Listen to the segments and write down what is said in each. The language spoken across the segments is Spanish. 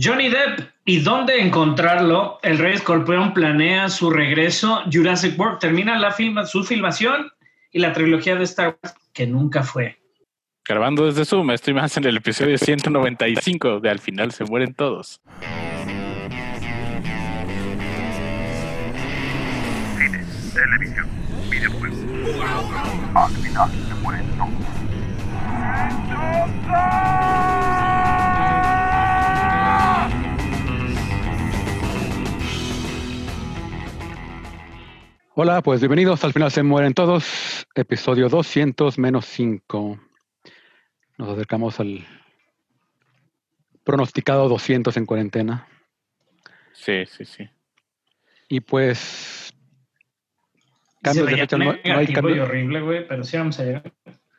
Johnny Depp y dónde encontrarlo. El Rey Escorpión planea su regreso. Jurassic World termina la filma, su filmación y la trilogía de Star Wars que nunca fue. Grabando desde Zoom, estoy más en el episodio 195 de Al final se mueren todos. Cine, televisión, videojuegos. Al final se mueren todos. Hola, pues bienvenidos al final se mueren todos, episodio 200 menos 5. Nos acercamos al pronosticado 200 en cuarentena. Sí, sí, sí. Y pues cambios de fecha no, no hay negativo y cambio, horrible, güey, pero sí vamos a llegar.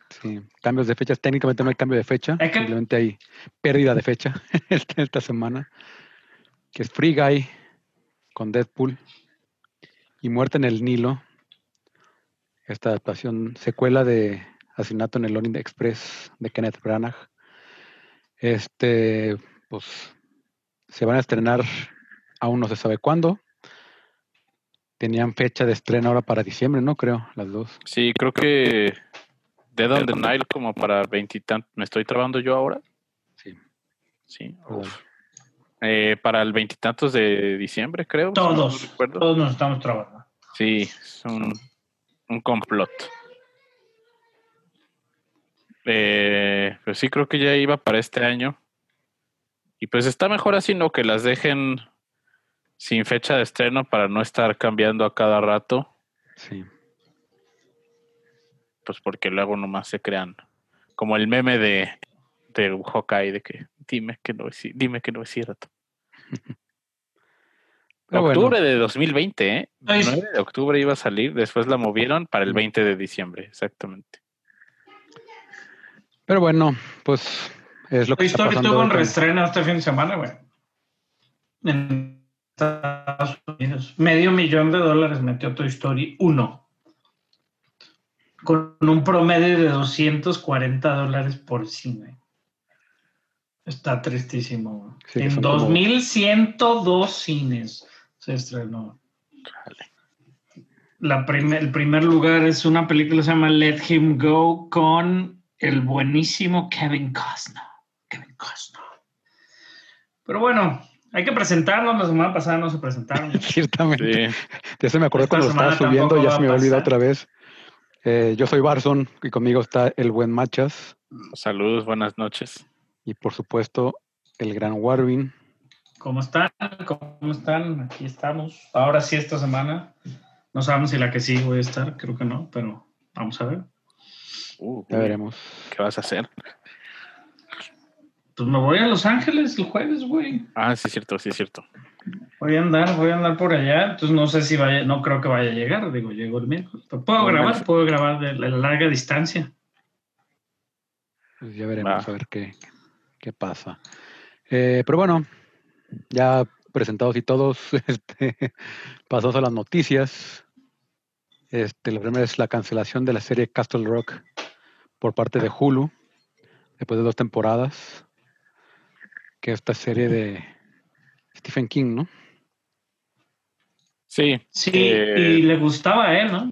sí, cambios de fechas, técnicamente no hay cambio de fecha, Es que- simplemente hay pérdida de fecha esta, esta semana, que es Free Guy con Deadpool y Muerte en el Nilo, esta adaptación secuela de Asesinato en el Orient Express de Kenneth Branagh. Este, pues, se van a estrenar, aún no se sabe cuándo. Tenían fecha de estreno ahora para diciembre, ¿no? Creo, las dos. Sí, creo que Dead on the Nile como para veintitantos. ¿Me estoy trabando yo ahora? Sí. Sí. Uf. Eh, para el veintitantos de diciembre, creo. si no Todos, todos nos estamos trabajando. Sí, es un, un complot. Eh, pues sí, creo que ya iba para este año. Y pues está mejor así, ¿no? Que las dejen sin fecha de estreno para no estar cambiando a cada rato. Sí. Pues porque luego nomás se crean. Como el meme de, de Hawkeye de que dime que no es, dime que no es cierto. Pero bueno. octubre de 2020, ¿eh? Ay, 9 de octubre iba a salir, después la movieron para el 20 de diciembre, exactamente. Pero bueno, pues es lo que Toy está Story tuvo un reestreno este fin de semana, güey. En Estados Unidos. Medio millón de dólares metió Toy Story 1. Con un promedio de 240 dólares por cine. Está tristísimo. Sí, en son como- 2102 cines se estrenó. La primer- el primer lugar es una película que se llama Let Him Go con el buenísimo Kevin Costner. Kevin Costner. Pero bueno, hay que presentarnos. La semana pasada no se presentaron. Ciertamente. Sí. De eso me acordé Esta cuando lo estaba subiendo, ya se me olvidó otra vez. Eh, yo soy Barson y conmigo está el buen Machas Saludos, buenas noches. Y por supuesto el gran Warwin. ¿Cómo están? ¿Cómo están? Aquí estamos. Ahora sí, esta semana. No sabemos si la que sí voy a estar, creo que no, pero vamos a ver. Uh, Ya veremos. ¿Qué vas a hacer? Pues me voy a Los Ángeles el jueves, güey. Ah, sí, es cierto, sí, es cierto. Voy a andar, voy a andar por allá. Entonces no sé si vaya, no creo que vaya a llegar. Digo, llego el miércoles. Pero puedo Bueno, grabar, puedo grabar de la larga distancia. Pues ya veremos Va. a ver qué, qué pasa. Eh, pero bueno, ya presentados y todos, este, pasamos a las noticias. Este, la primera es la cancelación de la serie Castle Rock por parte de Hulu, después de dos temporadas. Que esta serie de Stephen King, ¿no? Sí, Sí, Eh, y le gustaba a él, ¿no?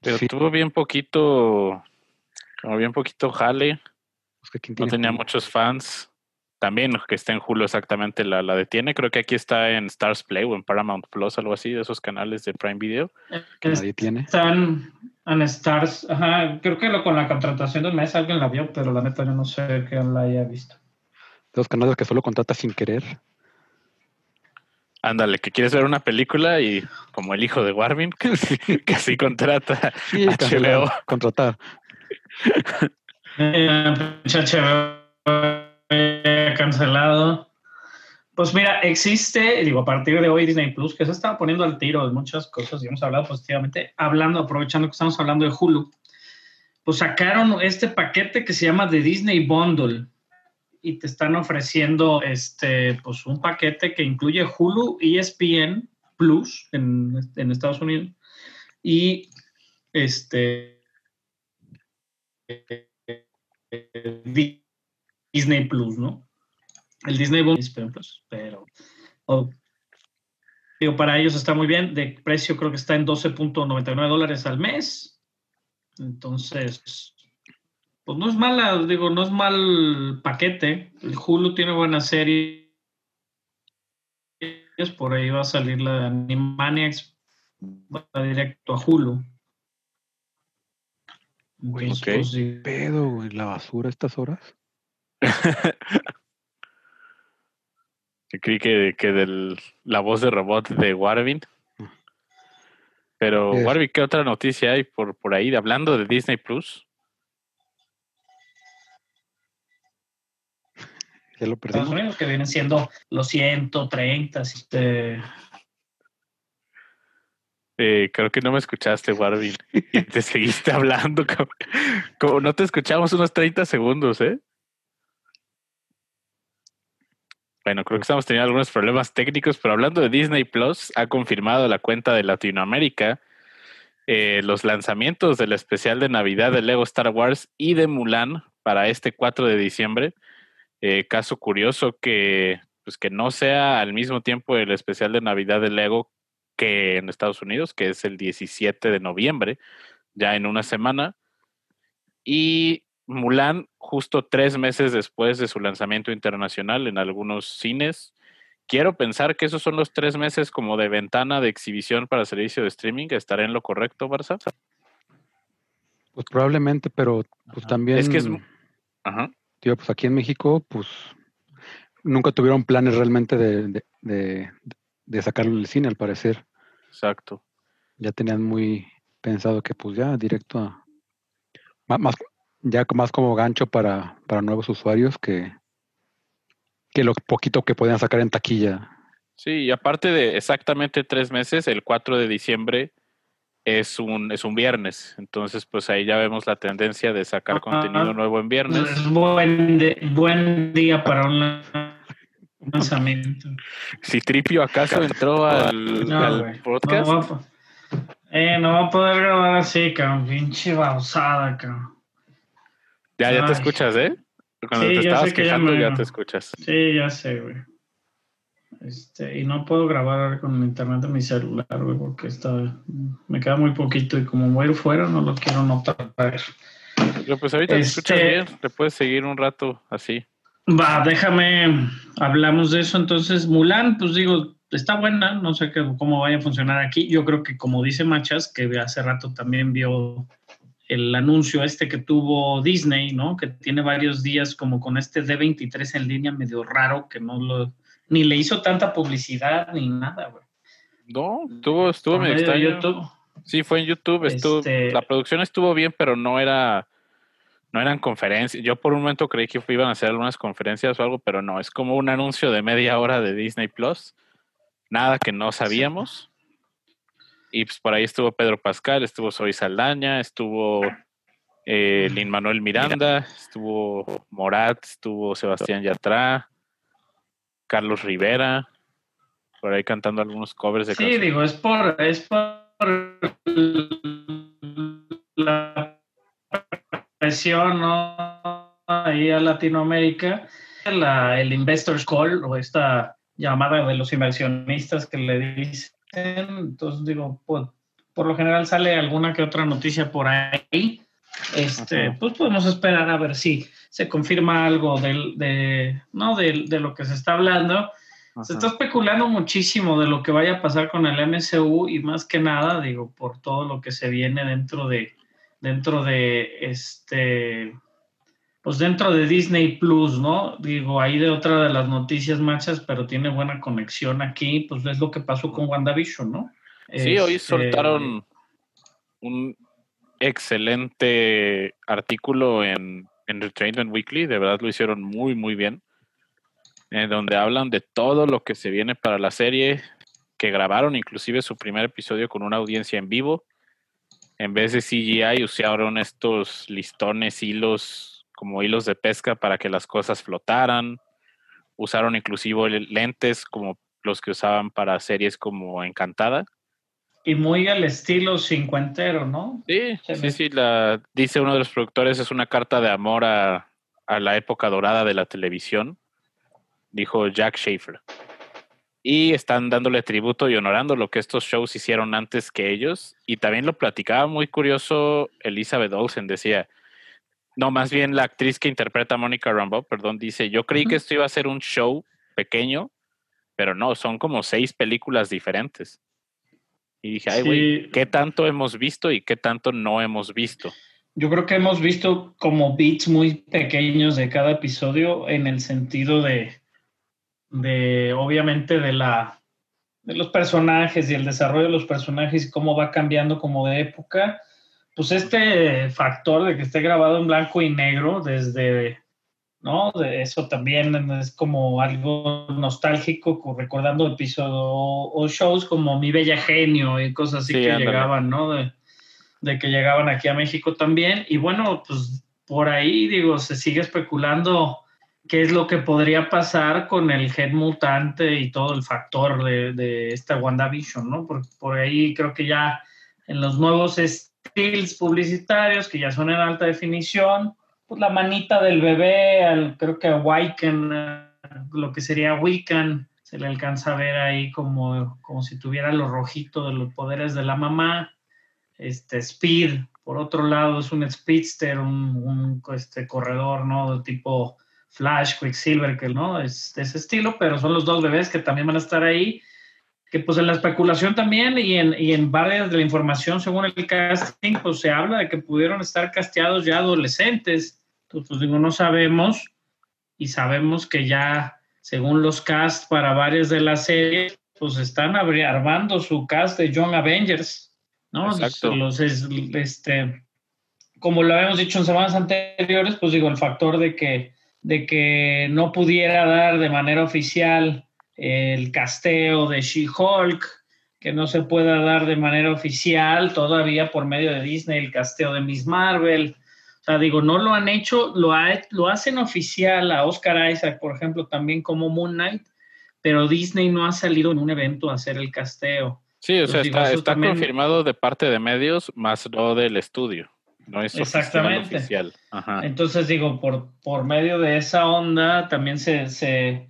pero Sí, tuvo bien poquito, como bien poquito jale, ¿quién no tenía Hulu? muchos fans. También que está en Hulu exactamente la, la detiene. Creo que aquí está en Stars Play o en Paramount Plus, algo así, de esos canales de Prime Video. que nadie tiene. Están en Stars. Ajá, creo que lo, con la contratación del mes alguien la vio, pero la neta yo no sé que la haya visto. Los canales que solo contrata sin querer. Ándale, que quieres ver una película y como el hijo de Warvin, que, que así contrata Sí, HBO. cancelar, contratar. HBO eh, cancelado. Pues mira, existe, digo, a partir de hoy Disney Plus, que se está poniendo al tiro de muchas cosas y hemos hablado positivamente, hablando, aprovechando que estamos hablando de Hulu, pues sacaron este paquete que se llama The Disney Bundle y te están ofreciendo este, pues un paquete que incluye Hulu, E ESPN Plus en Estados Unidos y este Disney Plus, ¿no? el Disney Bonus, pero, oh, digo, para ellos está muy bien. De precio creo que está en 12.99 dólares al mes. Entonces, pues no es mala, digo, no es mal paquete. El Hulu tiene buena serie. Por ahí va a salir la Animaniacs, va directo a Hulu. Entonces, Ok. pues, sí. Pedo, güey, la basura a estas horas. Yo creí que, que del, la voz de robot de Warvin. Pero, Es- Warvin, ¿qué otra noticia hay por, por ahí? Hablando de Disney Plus. Ya lo Estados perdimos. Unidos, que vienen siendo los 130. Este, Eh, creo que no me escuchaste, Warvin. Y te seguiste hablando. Como, como no te escuchamos unos 30 segundos, ¿eh? Bueno, creo que estamos teniendo algunos problemas técnicos, pero hablando de Disney Plus, ha confirmado la cuenta de Latinoamérica eh, los lanzamientos del especial de Navidad de Lego Star Wars y de Mulan para este 4 de diciembre. Eh, caso curioso que, pues que no sea al mismo tiempo el especial de Navidad de Lego que en Estados Unidos, que es el 17 de noviembre, ya en una semana. Y Mulan, justo tres meses después de su lanzamiento internacional en algunos cines. Quiero pensar que esos son los tres meses como de ventana de exhibición para servicio de streaming. ¿Estaré en lo correcto, Barça? Pues probablemente, pero pues también. Es que es Ajá. Tío, pues aquí en México, pues nunca tuvieron planes realmente de, de, de, de sacarlo del cine, al parecer. Exacto. Ya tenían muy pensado que pues ya directo a más, ya más como gancho para, para nuevos usuarios que, que lo poquito que podían sacar en taquilla. Sí, y aparte de exactamente tres meses, el 4 de diciembre es un, es un viernes. Entonces, pues ahí ya vemos la tendencia de sacar contenido nuevo en viernes. es buen, de- buen día para un lanzamiento. Si Tripio acaso entró al, No, al podcast, No va, eh, no va a poder grabar así, cabrón. Pinche bausada, cabrón. ya, ya te escuchas, ¿eh? Cuando Sí, te estabas sé que ya quejando, me- ya te escuchas. Sí, ya sé, güey. Este, y no puedo grabar ahora con el internet de mi celular, güey, porque está, me queda muy poquito y como voy a ir fuera, no lo quiero notar. Pero pues ahorita te escuchas Este- bien, le puedes seguir un rato así. Va, déjame, hablamos de eso. Entonces, Mulan, pues digo, está buena, no sé qué- cómo vaya a funcionar aquí. Yo creo que como dice Machas, que hace rato también vio el anuncio este que tuvo Disney, ¿no? Que tiene varios días como con este D23 en línea medio raro, que no lo, ni le hizo tanta publicidad ni nada, güey. No, estuvo, estuvo medio extraño. YouTube. Sí, fue en YouTube. Estuvo, Este- La producción estuvo bien, pero no era, no eran conferencias. Yo por un momento creí que iban a hacer algunas conferencias o algo, pero no. Es como un anuncio de media hora de Disney Plus. Nada que no sabíamos. Y pues por ahí estuvo Pedro Pascal, estuvo Zoe Saldaña, estuvo eh, Lin Manuel Miranda, estuvo Morat, estuvo Sebastián Yatra, Carlos Rivera, por ahí cantando algunos covers de Sí, canciones. digo, es por, es por la presión ¿no? ahí a Latinoamérica, la- el Investors Call o esta llamada de los inversionistas que le dicen. Entonces, digo, por, por lo general sale alguna que otra noticia por ahí. Este, Ajá. pues podemos esperar a ver si se confirma algo del, de, ¿no? de, de lo que se está hablando. Se está especulando muchísimo de lo que vaya a pasar con el MCU y más que nada, digo, por todo lo que se viene dentro de, dentro de este, pues dentro de Disney Plus, ¿no? Digo, ahí de otra de las noticias machas, pero tiene buena conexión aquí, pues es lo que pasó con WandaVision, ¿no? Sí, hoy Este, soltaron un excelente artículo en, en Entertainment Weekly, de verdad lo hicieron muy, muy bien, en donde hablan de todo lo que se viene para la serie, que grabaron inclusive su primer episodio con una audiencia en vivo. En vez de CGI usaron estos listones, hilos, como hilos de pesca para que las cosas flotaran. Usaron inclusive lentes como los que usaban para series como Encantada. Y muy al estilo cincuentero, ¿no? Sí, Se sí, me- sí, la, dice uno de los productores, es una carta de amor a, a la época dorada de la televisión. dijo Jack Schaefer. Y están dándole tributo y honorando lo que estos shows hicieron antes que ellos. Y también lo platicaba muy curioso Elizabeth Olsen, decía, no, más bien la actriz que interpreta a Mónica Rambeau, perdón, dice, yo creí que esto iba a ser un show pequeño, pero no, son como seis películas diferentes. Y dije, ay, güey, Sí. ¿qué tanto hemos visto y qué tanto no hemos visto? Yo creo que hemos visto como beats muy pequeños de cada episodio en el sentido de, de obviamente, de la de los personajes y el desarrollo de los personajes y cómo va cambiando como de época. Pues este factor de que esté grabado en blanco y negro desde, ¿no? De eso también es como algo nostálgico, co- recordando episodios o, o shows como Mi Bella Genio y cosas así Sí, que ándale. llegaban, ¿no? De, de que llegaban aquí a México también. Y bueno, pues por ahí, digo, se sigue especulando qué es lo que podría pasar con el gen mutante y todo el factor de, de esta WandaVision, ¿no? Por, por ahí creo que ya en los nuevos stills publicitarios, que ya son en alta definición, pues la manita del bebé, al, creo que a Wiccan, lo que sería Wiccan, se le alcanza a ver ahí como, como si tuviera lo rojito de los poderes de la mamá este Speed, por otro lado, es un speedster, un, un, este, corredor, ¿no? De tipo Flash, Quicksilver, que no es de ese estilo, pero son los dos bebés que también van a estar ahí. Que pues en la especulación también y en, y en varias de la información, según el casting, pues se habla de que pudieron estar casteados ya adolescentes. Entonces, pues digo, no sabemos y sabemos que ya, según los cast para varias de las series, pues están armando su cast de Young Avengers. ¿no? Exacto. Los, es- este, como lo habíamos dicho en semanas anteriores, pues digo, el factor de que, de que no pudiera dar de manera oficial el casteo de She-Hulk, que no se pueda dar de manera oficial todavía por medio de Disney el casteo de Miss Marvel. O sea, digo, no lo han hecho, lo, ha- lo hacen oficial a Oscar Isaac, por ejemplo, también como Moon Knight, pero Disney no ha salido en un evento a hacer el casteo. Sí, o sea, está, eso está también- confirmado de parte de medios, más no del estudio. No es oficial, Exactamente. oficial. Ajá. Entonces, digo, por, por medio de esa onda también se, se,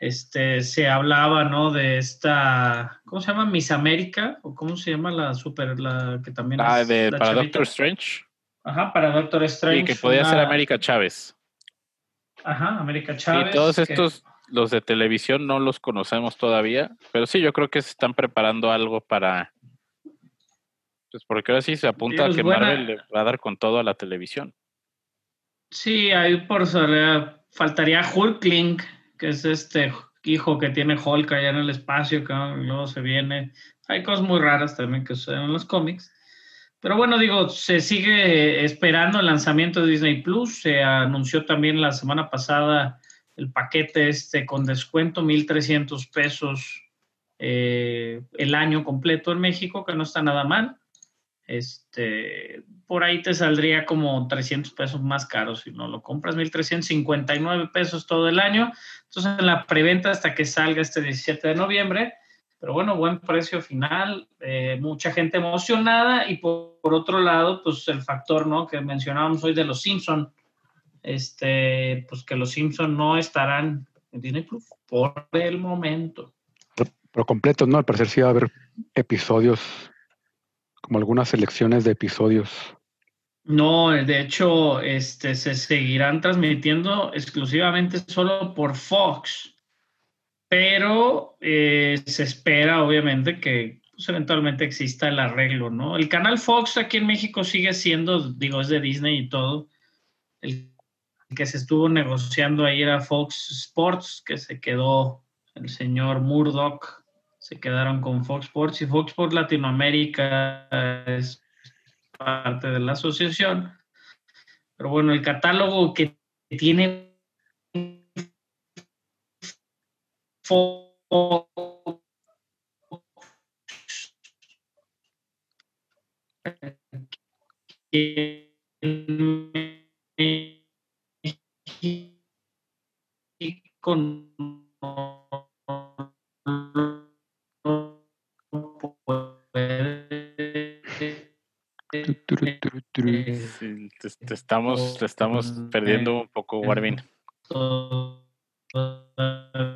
este, se hablaba, ¿no? De esta, ¿cómo se llama? Miss América, o cómo se llama la super, la que también Ah, es de, la para chavita? Doctor Strange. Ajá, para Doctor Strange. Y que podía ser América Chávez. Ajá, América Chávez. y todos que- estos, los de televisión, no los conocemos todavía. Pero sí, yo creo que se están preparando algo para. Pues porque ahora sí se apunta a que buena- Marvel le va a dar con todo a la televisión. Sí, ahí por faltaría Hulkling, que es este hijo que tiene Hulk allá en el espacio, que luego se viene. Hay cosas muy raras también que suceden en los cómics. Pero bueno, digo, se sigue esperando el lanzamiento de Disney Plus. Se anunció también la semana pasada el paquete este con descuento, 1.300 pesos eh, el año completo en México, que no está nada mal. Este, por ahí te saldría como 300 pesos más caro si no lo compras, 1.359 pesos todo el año. Entonces, en la preventa hasta que salga este 17 de noviembre. Pero bueno, buen precio final, eh, mucha gente emocionada y por, otro lado, pues el factor ¿no? que mencionábamos hoy de los Simpson, este, pues que los Simpson no estarán en Disney Plus por el momento. Pero, pero ¿no? Al parecer sí va a haber episodios, como algunas selecciones de episodios. No, de hecho, este, se seguirán transmitiendo exclusivamente solo por Fox pero eh, se espera obviamente que pues, eventualmente exista el arreglo, ¿no? El canal Fox aquí en México sigue siendo, digo, es de Disney y todo. El que se estuvo negociando ahí era Fox Sports, que se quedó el señor Murdoch, se quedaron con Fox Sports y Fox Sports Latinoamérica es parte de la asociación. Pero bueno, el catálogo que tiene Sí, te, te, estamos, te estamos perdiendo un poco, Warvin.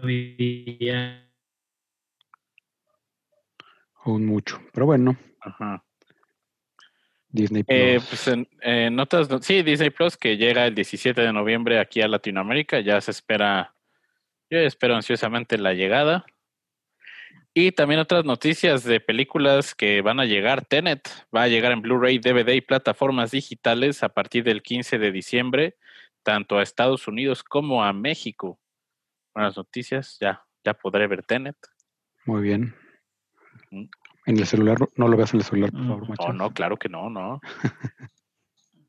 día. Un mucho. Pero bueno, Ajá. Disney Plus. Eh, pues en, en otras, no- sí, Disney Plus que llega el 17 de noviembre aquí a Latinoamérica, ya se espera, yo espero ansiosamente la llegada. Y también otras noticias de películas que van a llegar. Tenet va a llegar en Blu-ray, DVD y plataformas digitales a partir del 15 de diciembre, tanto a Estados Unidos como a México. Buenas noticias, ya, ya podré ver Tenet. Muy bien. Ujú. En el celular, no lo veas en el celular, por Mm, favor, Oh, Macho. no, claro que no, no.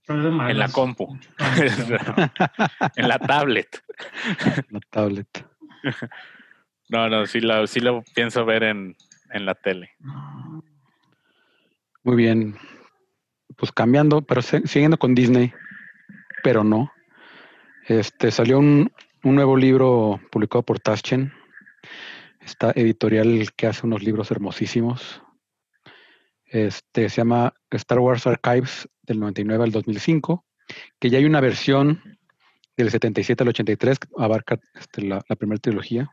En la compu, No, en la tablet. La tablet. No, no, sí, la, sí lo pienso ver en, en la tele. Muy bien. Pues cambiando, pero siguiendo con Disney, pero no. Este salió un, un nuevo libro publicado por Taschen. Esta editorial que hace unos libros hermosísimos. Este se llama Star Wars Archives del 99 al 2005, que ya hay una versión del 77 al 83 que abarca este, la, la primera trilogía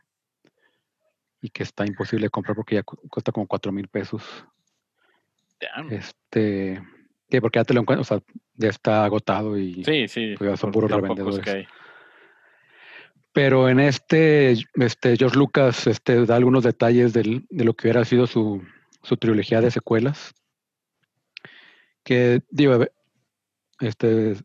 y que está imposible de comprar porque ya cu- cuesta como 4 mil pesos. Damn. Este, que porque ya te lo encuentras, o sea, ya está agotado y Sí, sí. pues ya son puros revendedores. pero en este, este George Lucas este, da algunos detalles del- de lo que hubiera sido su, su trilogía de secuelas. Que digo, este,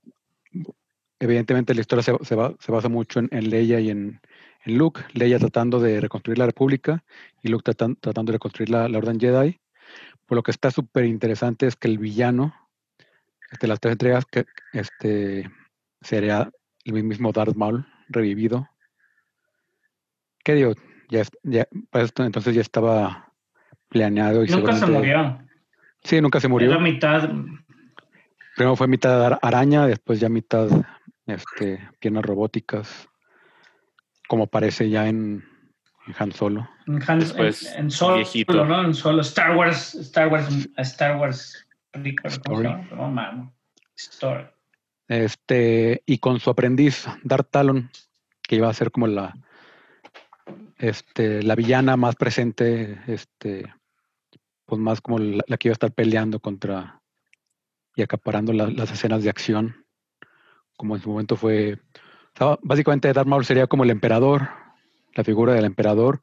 evidentemente la historia se, se va- se basa mucho en, en Leia y en, en Luke. Leia tratando de reconstruir la República y Luke tratan- tratando de reconstruir la, la Orden Jedi. Por lo que está súper interesante es que el villano de las tres entregas que este, sería el mismo Darth Maul revivido. ¿Qué digo? Ya, ya para esto entonces ya estaba planeado y Nunca se murió. Sí, nunca se Era murió. mitad. Primero fue mitad ara- araña, después ya mitad este, piernas robóticas, como aparece ya en, en Han Solo. En, Han- Después, en, en solo, viejito. ¿no? En solo Star Wars, Star Wars, Star Wars, prequel, ¿cómo se Story. Story. Este, y con su aprendiz, Darth Talon, que iba a ser como la, este, la villana más presente, este, pues más como la, la que iba a estar peleando contra y acaparando la- las escenas de acción, como en su momento fue, básicamente Darth Maul sería como el emperador, la figura del emperador,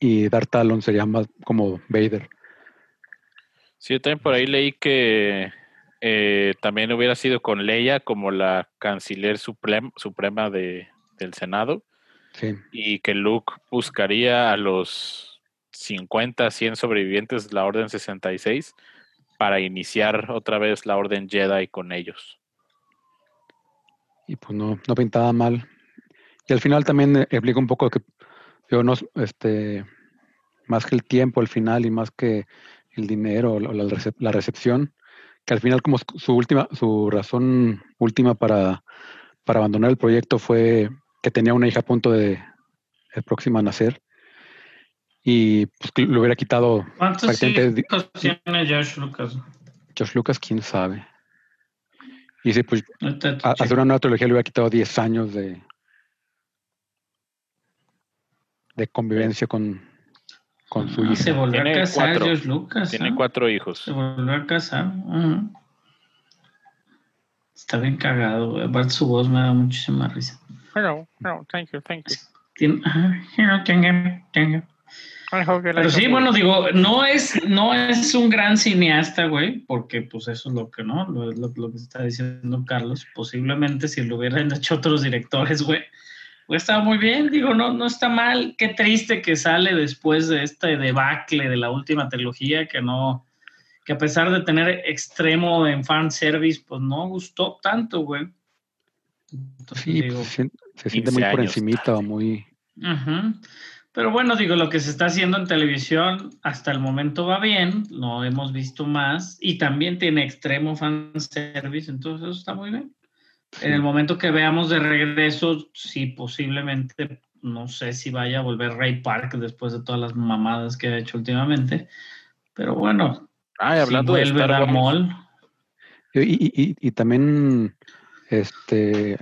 y Darth Talon sería más como Vader. Sí, yo también por ahí leí que eh, también hubiera sido con Leia como la canciller suprem- suprema de, del Senado Sí, y que Luke buscaría a los 50, 100 sobrevivientes de la Orden 66 para iniciar otra vez la Orden Jedi con ellos. Y pues no, no pintaba mal. Y al final también eh, explica un poco que, digo, no, este, más que el tiempo al final y más que el dinero o la, recep- la recepción, que al final como su última, su razón última para, para abandonar el proyecto fue que tenía una hija a punto de, de próxima a nacer y pues le hubiera quitado ¿Cuántos hijos tiene George Lucas? Josh Lucas, quién sabe. Y sí, pues a- hacer una nueva trilogía le hubiera quitado 10 años de, de convivencia con, con su Ah, Se hija. volvió a casar cuatro. George Lucas. Tiene ¿ah? cuatro hijos. Se volvió a casar. Ujú. Está bien cagado. Aparte su voz me da muchísima risa. Hello, hello, thank you, thank you. Tiene- tenga, tenga. I hope you Pero sí, bueno, digo, no es, no es un gran cineasta, güey, porque pues eso es lo que no, lo, lo, lo que está diciendo Carlos. Posiblemente si lo hubieran hecho otros directores, güey, pues estaba muy bien, digo, no, no está mal. Qué triste que sale después de este debacle de la última trilogía, que no, que a pesar de tener extremo en fanservice, pues no gustó tanto, güey. Entonces, Sí, digo, se, se siente 15 muy por años encimita o muy... Pero bueno, digo, lo que se está haciendo en televisión hasta el momento va bien, no hemos visto más y también tiene extremo fanservice, entonces eso está muy bien. En el momento que veamos de regreso, sí, posiblemente, no sé si vaya a volver Ray Park después de todas las mamadas que ha hecho últimamente, pero bueno, Ay, hablando si de vuelve Star Darth Wars, y- y- y también este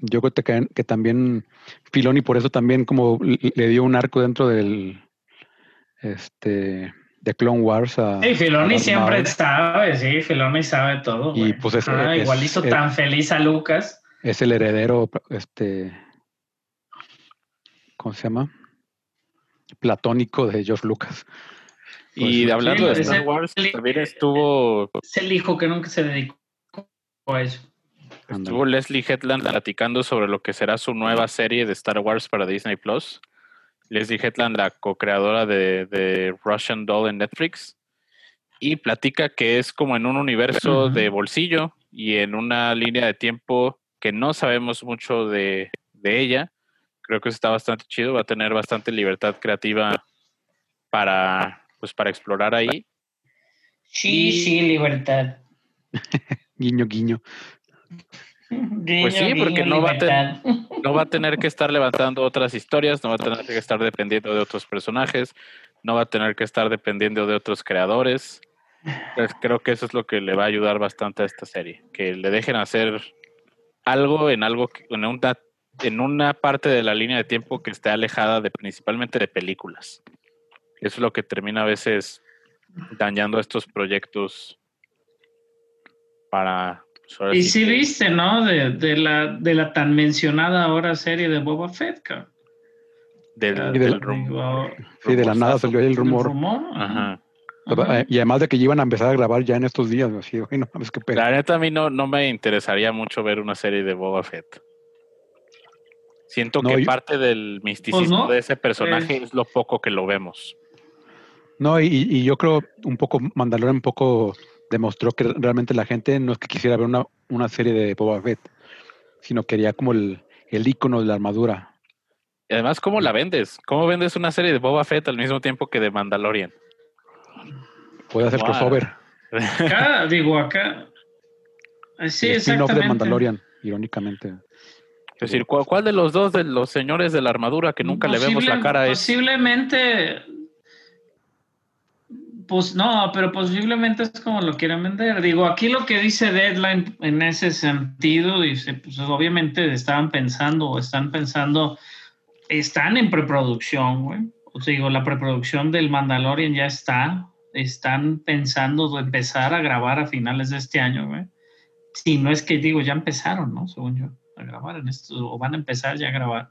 yo creo que, que también Filoni por eso también como le dio un arco dentro del este de Clone Wars a Sí, Filoni siempre sabe, sí, Filoni sabe todo. Y pues es, igual hizo tan feliz a Lucas. Es el heredero este ¿cómo se llama? platónico de George Lucas. y pues, hablando de Star Wars, también estuvo. Es el hijo que nunca se dedicó a eso. Estuvo Leslie Hetland platicando sobre lo que será su nueva serie de Star Wars para Disney Plus. Leslie Hetland, la co-creadora de, Russian Doll en Netflix, y platica que es como en un universo de bolsillo y en una línea de tiempo que no sabemos mucho de, de ella. Creo que está bastante chido, va a tener bastante libertad creativa para, pues, para explorar ahí. Sí, sí, libertad. guiño, guiño pues sí, porque no va, a no va a tener que estar levantando otras historias, no va a tener que estar dependiendo de otros personajes, no va a tener que estar dependiendo de otros creadores. Pues creo que eso es lo que le va a ayudar bastante a esta serie, que le dejen hacer algo en algo en una, en una parte de la línea de tiempo que esté alejada de principalmente de películas. Eso es lo que termina a veces dañando estos proyectos para y sí viste, ¿no? De, la, de la tan mencionada ahora serie de Boba Fett, cabrón. Del, rumor. Sí, de la nada salió el rumor. Ajá. Y además de que iban a empezar a grabar ya en estos días, así, bueno, es que La neta a mí no, no me interesaría mucho ver una serie de Boba Fett. Siento que parte del misticismo pues de ese personaje es lo poco que lo vemos. No, y, y, yo creo un poco, Mandalorian un poco demostró que realmente la gente no es que quisiera ver una, una serie de Boba Fett, sino quería como el, el icono de la armadura. Y además, ¿cómo la vendes? ¿Cómo vendes una serie de Boba Fett al mismo tiempo que de Mandalorian? Puede hacer crossover. Acá, digo, acá. Sí, exactamente. de Mandalorian, irónicamente. Es decir, ¿cuál, de los dos de los señores de la armadura que nunca le vemos la cara es? Posiblemente pues no, pero posiblemente es como lo quieran vender. Digo, aquí lo que dice Deadline en ese sentido, dice, pues obviamente estaban pensando o están pensando, están en preproducción, güey. O sea, digo, la preproducción del Mandalorian ya está, están pensando empezar a grabar a finales de este año, güey. Si no es que digo, ya empezaron, ¿no? Según yo, a grabar en esto, o van a empezar ya a grabar.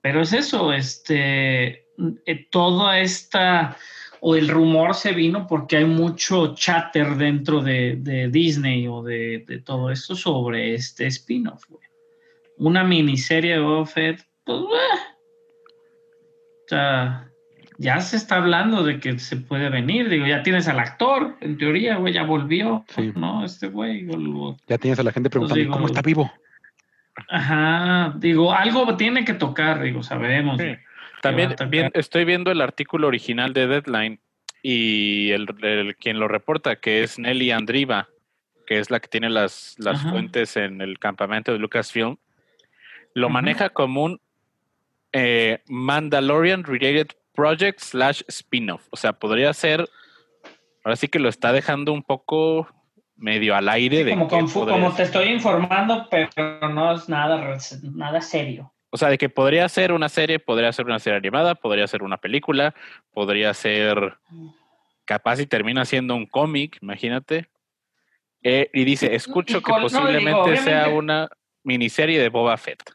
Pero es eso, este, eh, toda esta o el rumor se vino porque hay mucho chatter dentro de, Disney o de, todo esto sobre este spin-off. Una miniserie de Boba Fett, pues, o sea, ya se está hablando de que se puede venir. Digo, ya tienes al actor, en teoría, güey, ya volvió, ¿no? Este güey. Ya tienes a la gente preguntando, ¿cómo está vivo? Ajá, digo, algo tiene que tocar, digo, sabemos. También, estoy viendo el artículo original de Deadline y el, quien lo reporta, que es Nelly Andriva, que es la que tiene las, las fuentes en el campamento de Lucasfilm, lo maneja como un eh, Mandalorian Related Project slash spin-off. O sea, podría ser, ahora sí que lo está dejando un poco medio al aire. de como, como te estoy informando, pero no es nada, nada serio. O sea, de que podría ser una serie, podría ser una serie animada, podría ser una película, podría ser capaz y termina siendo un cómic, imagínate. Eh, y dice, escucho que posiblemente sea una miniserie de Boba Fett,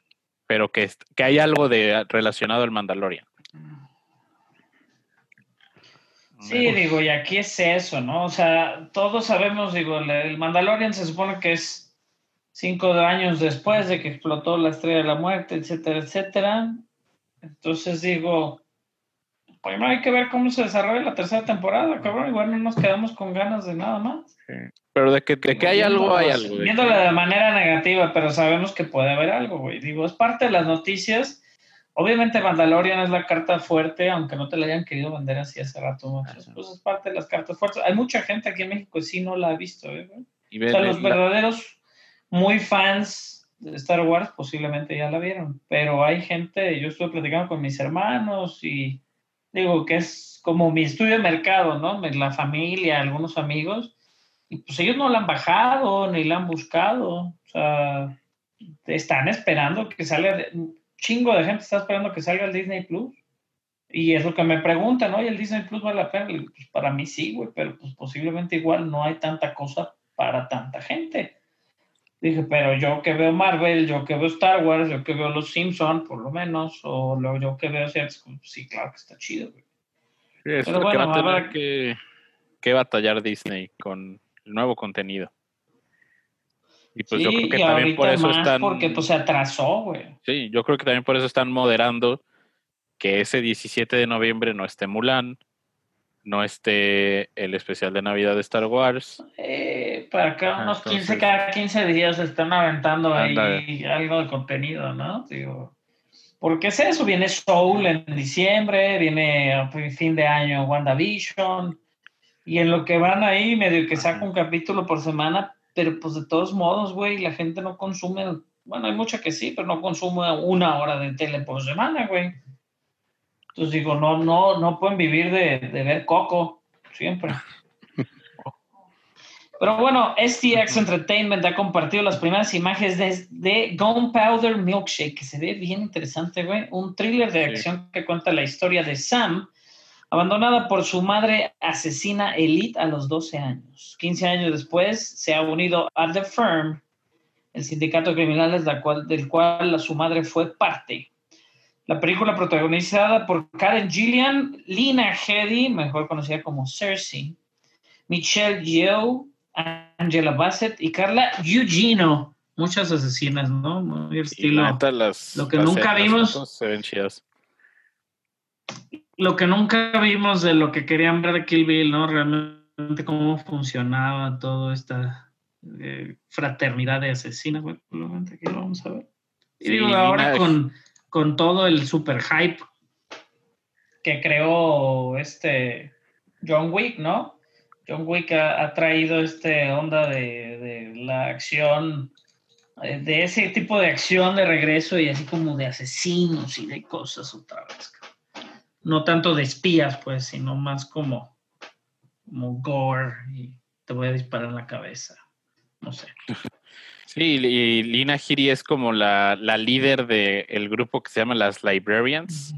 pero que, que hay algo de relacionado al Mandalorian. Sí, digo, y aquí es eso, ¿no? O sea, todos sabemos, digo, el Mandalorian se supone que es cinco años después de que explotó la estrella de la muerte, etcétera, etcétera. Entonces digo, primero hay que ver cómo se desarrolla la tercera temporada, cabrón. Igual no nos quedamos con ganas de nada más. Pero de que, que hay algo, hay algo. Viéndolo de manera negativa, pero sabemos que puede haber algo, güey. Digo, es parte de las noticias. Obviamente Mandalorian es la carta fuerte, aunque no te la hayan querido vender así hace rato. Pues es parte de las cartas fuertes. Hay mucha gente aquí en México que sí no la ha visto, ¿eh? o sea, los verdaderos muy fans de Star Wars posiblemente ya la vieron, pero hay gente, yo estuve platicando con mis hermanos y digo que es como mi estudio de mercado, ¿no? La familia, algunos amigos, y pues ellos no la han bajado ni la han buscado, o sea, están esperando que salga, un chingo de gente está esperando que salga el Disney Plus. Y es lo que me preguntan, oye, el Disney Plus vale la pena. Pues para mí sí, güey, pero pues posiblemente igual no hay tanta cosa para tanta gente. Dije, pero yo que veo Marvel, yo que veo Star Wars, yo que veo Los Simpsons, por lo menos, o lo, yo que veo ciertas sí, claro que está chido, güey. Sí, es Pero lo que va a tener que, que batallar Disney con el nuevo contenido. Y pues yo Sí, creo que también por eso están. porque pues se atrasó, güey. Sí, yo creo que también por eso están moderando que ese 17 de noviembre no esté Mulan, no esté el especial de Navidad de Star Wars. Eh, para Ajá, unos 15, entonces- cada 15 días se están aventando ahí algo de contenido, ¿no? Digo, porque es eso, viene Soul en diciembre, viene a fin de año WandaVision, y en lo que van ahí, medio que saca un capítulo por semana, pero pues de todos modos, güey, la gente no consume, bueno, hay mucha que sí, pero no consume una hora de tele por semana, güey. Entonces digo, no, no, no pueden vivir de, de ver Coco, siempre. Pero bueno, STX Entertainment ha compartido las primeras imágenes de, de Gunpowder Milkshake, que se ve bien interesante, güey. Un thriller de Sí. acción que cuenta la historia de Sam, abandonada por su madre asesina Elite a los 12 años. 15 años después se ha unido a The Firm, el sindicato de criminales la cual- del cual su madre fue parte. La película protagonizada por Karen Gillian, Lina Headey, mejor conocida como Cersei, Michelle Yeoh, Angela Bassett y Carla Gugino. Muchas asesinas, ¿no? Muy el estilo. las, lo que las- nunca vimos- se ven chidas. Lo que nunca vimos de lo que querían ver de Kill Bill, ¿no? Realmente cómo funcionaba toda esta eh, fraternidad de asesinas, aquí lo vamos a ver. Y Sí, digo, ahora con, con todo el super hype que creó este John Wick, ¿no? John Wick ha, traído este onda de, la acción, eh, de ese tipo de acción de regreso y así como de asesinos y de cosas otra vez. No tanto de espías, pues, sino más como, como gore y te voy a disparar en la cabeza. No sé. Sí, y Lina Giri es como la, la líder del grupo que se llama las Librarians,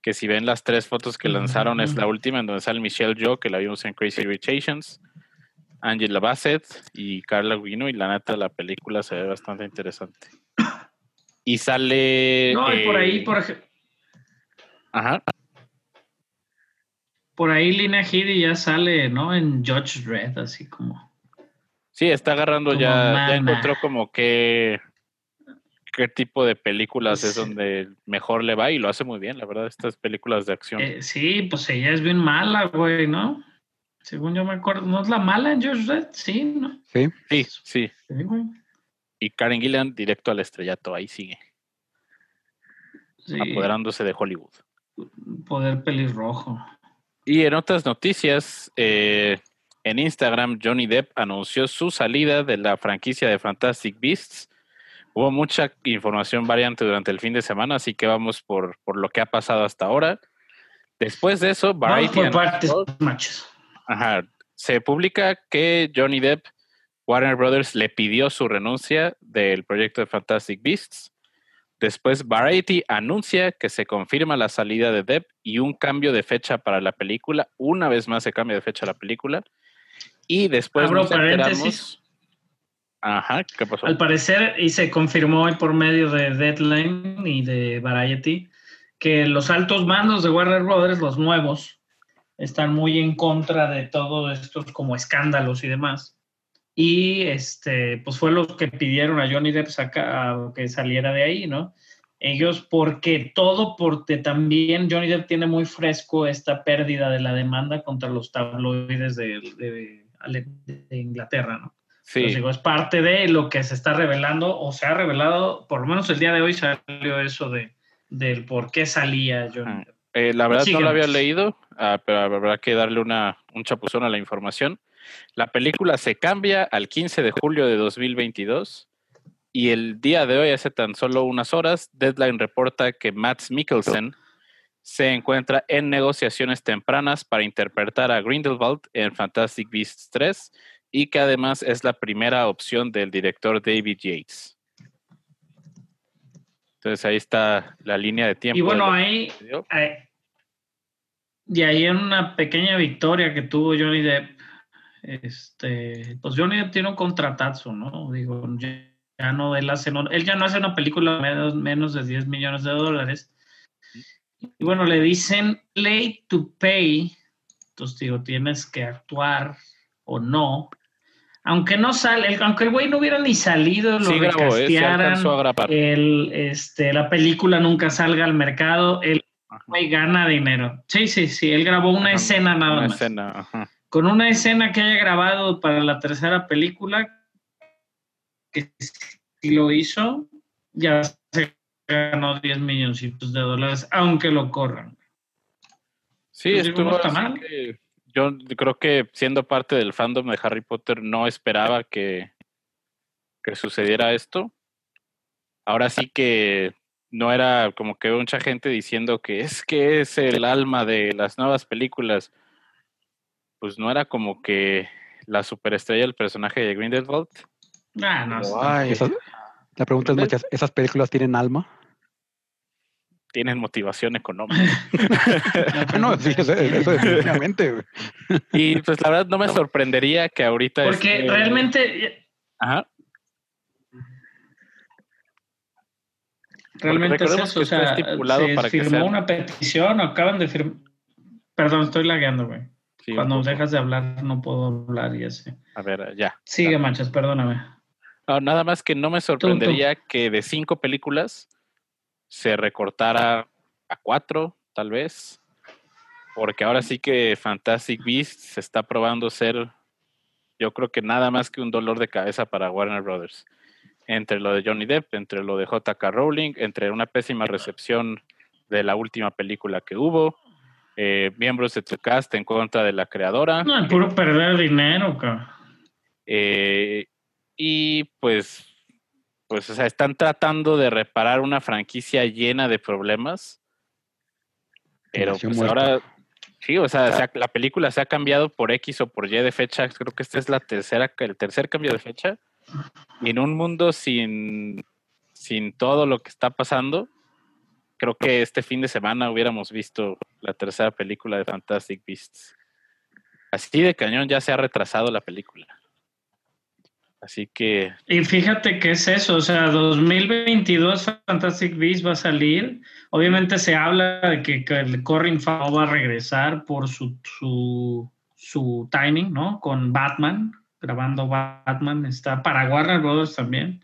que si ven las tres fotos que lanzaron es la última, en donde sale Michelle Yeoh, que la vimos en Crazy Rich Asians, Angela Bassett y Carla Guino, y la neta la película se ve bastante interesante. Y sale... No, y por ahí, eh, por ejemplo. Ajá. Por ahí Lina Headey ya sale, ¿no? En Judge Dredd, así como. Sí, está agarrando Como ya, ya encontró como qué, qué tipo de películas es donde mejor le va y lo hace muy bien, la verdad, estas películas de acción. Eh, sí, pues ella es bien mala, güey, ¿no? Según yo me acuerdo. ¿No es la mala en Judge Dredd? Sí, ¿no? Sí, Sí, sí. Sí, güey. Y Karen Gillan directo al estrellato, ahí sigue, Sí, apoderándose de Hollywood. poder pelirrojo. Y en otras noticias, eh, en Instagram, Johnny Depp anunció su salida de la franquicia de Fantastic Beasts. Hubo mucha información variante durante el fin de semana, así que vamos por, por lo que ha pasado hasta ahora. Después de eso, Vamos Variety por partes, machos. Ajá. Se publica que Johnny Depp, Warner Brothers, le pidió su renuncia del proyecto de Fantastic Beasts. Después, Variety anuncia que se confirma la salida de Depp y un cambio de fecha para la película. Una vez más se cambia de fecha la película. Y después Abro nos enteramos. Ajá, ¿qué pasó? Al parecer, y se confirmó hoy por medio de Deadline y de Variety, que los altos mandos de Warner Brothers, los nuevos, están muy en contra de todos estos como escándalos y demás. Y este, pues fue los que pidieron a Johnny Depp saca, a que saliera de ahí, ¿no? Ellos, porque todo, porque también Johnny Depp tiene muy fresco esta pérdida de la demanda contra los tabloides de, de- de Inglaterra, ¿no? Sí, digo, es parte de lo que se está revelando o se ha revelado, por lo menos el día de hoy salió eso de del por qué salía Johnny. Depp. eh, la verdad no lo había leído, ah, pero habrá que darle una, un chapuzón a la información. La película se cambia al 15 de julio de 2022 y el día de hoy, hace tan solo unas horas, Deadline reporta que Matt Mikkelsen se encuentra en negociaciones tempranas para interpretar a Grindelwald en Fantastic Beasts 3 y que además es la primera opción del director David Yates. Entonces ahí está la línea de tiempo. Y bueno, ahí, ahí- y ahí en una pequeña victoria que tuvo Johnny Depp, este, pues Johnny Depp tiene un contratazo, ¿no? Digo, ya, no, él, hace, él ya no hace una película de menos, menos de 10 millones de dólares. Y bueno, le dicen late to pay, entonces digo, tienes que actuar o no. Aunque no sale, el- aunque el güey no hubiera ni salido, lo Sí grabó, ¿eh? Sí el, este, la película nunca salga al mercado, el Ajá. güey gana dinero. Sí, sí, sí, él grabó una Ajá, escena nada Una más. escena, ajá. Con una escena que haya grabado para la tercera película, que si lo hizo, ya ganó 10 milloncitos de dólares, aunque lo corran. Sí, Pues digo, estuvo no está mal. que yo creo que siendo parte del fandom de Harry Potter no esperaba que, que sucediera esto. Ahora sí que no era como que mucha gente diciendo que es que es el alma de las nuevas películas. Pues no era como que la superestrella del personaje de Grindelwald. Ah, no, Pero, está- ay, Esas- la pregunta es ¿esas películas tienen alma? Tienen motivación económica. no, sí, eso, eso definitivamente. güey. y pues la verdad no me sorprendería que ahorita... Porque esté- realmente, Ajá. realmente es eso. que O sea, está estipulado se para que firmó sea- una petición, acaban de firmar. Perdón, estoy lagueando, güey. Sí, Cuando dejas de hablar, no puedo hablar y así. A ver, ya. Sigue, manchas, perdóname. No, nada más que no me sorprendería que de cinco películas se recortara a cuatro, tal vez. Porque ahora sí que Fantastic Beasts se está probando ser, yo creo que nada más que un dolor de cabeza para Warner Brothers. Entre lo de Johnny Depp, entre lo de JK Rowling, entre una pésima recepción de la última película que hubo, eh, miembros de su cast en contra de la creadora. No, es puro perder dinero, cabrón. Eh, y pues, pues, o sea, están tratando de reparar una franquicia llena de problemas. Pero pues muerta. ahora, sí, o sea, se ha- la película se ha cambiado por X o por Y de fecha. Creo que esta es la tercera, el tercer cambio de fecha. Y en un mundo sin, sin todo lo que está pasando, creo que este fin de semana hubiéramos visto la tercera película de Fantastic Beasts. Así de cañón ya se ha retrasado la película. Así que Y fíjate que es eso, o sea, 2022 Fantastic Beasts va a salir. Obviamente se habla de que, que el Corrin Farrell va a regresar por su, su, su timing, ¿no? Con Batman, grabando Batman, está para Warner Brothers también.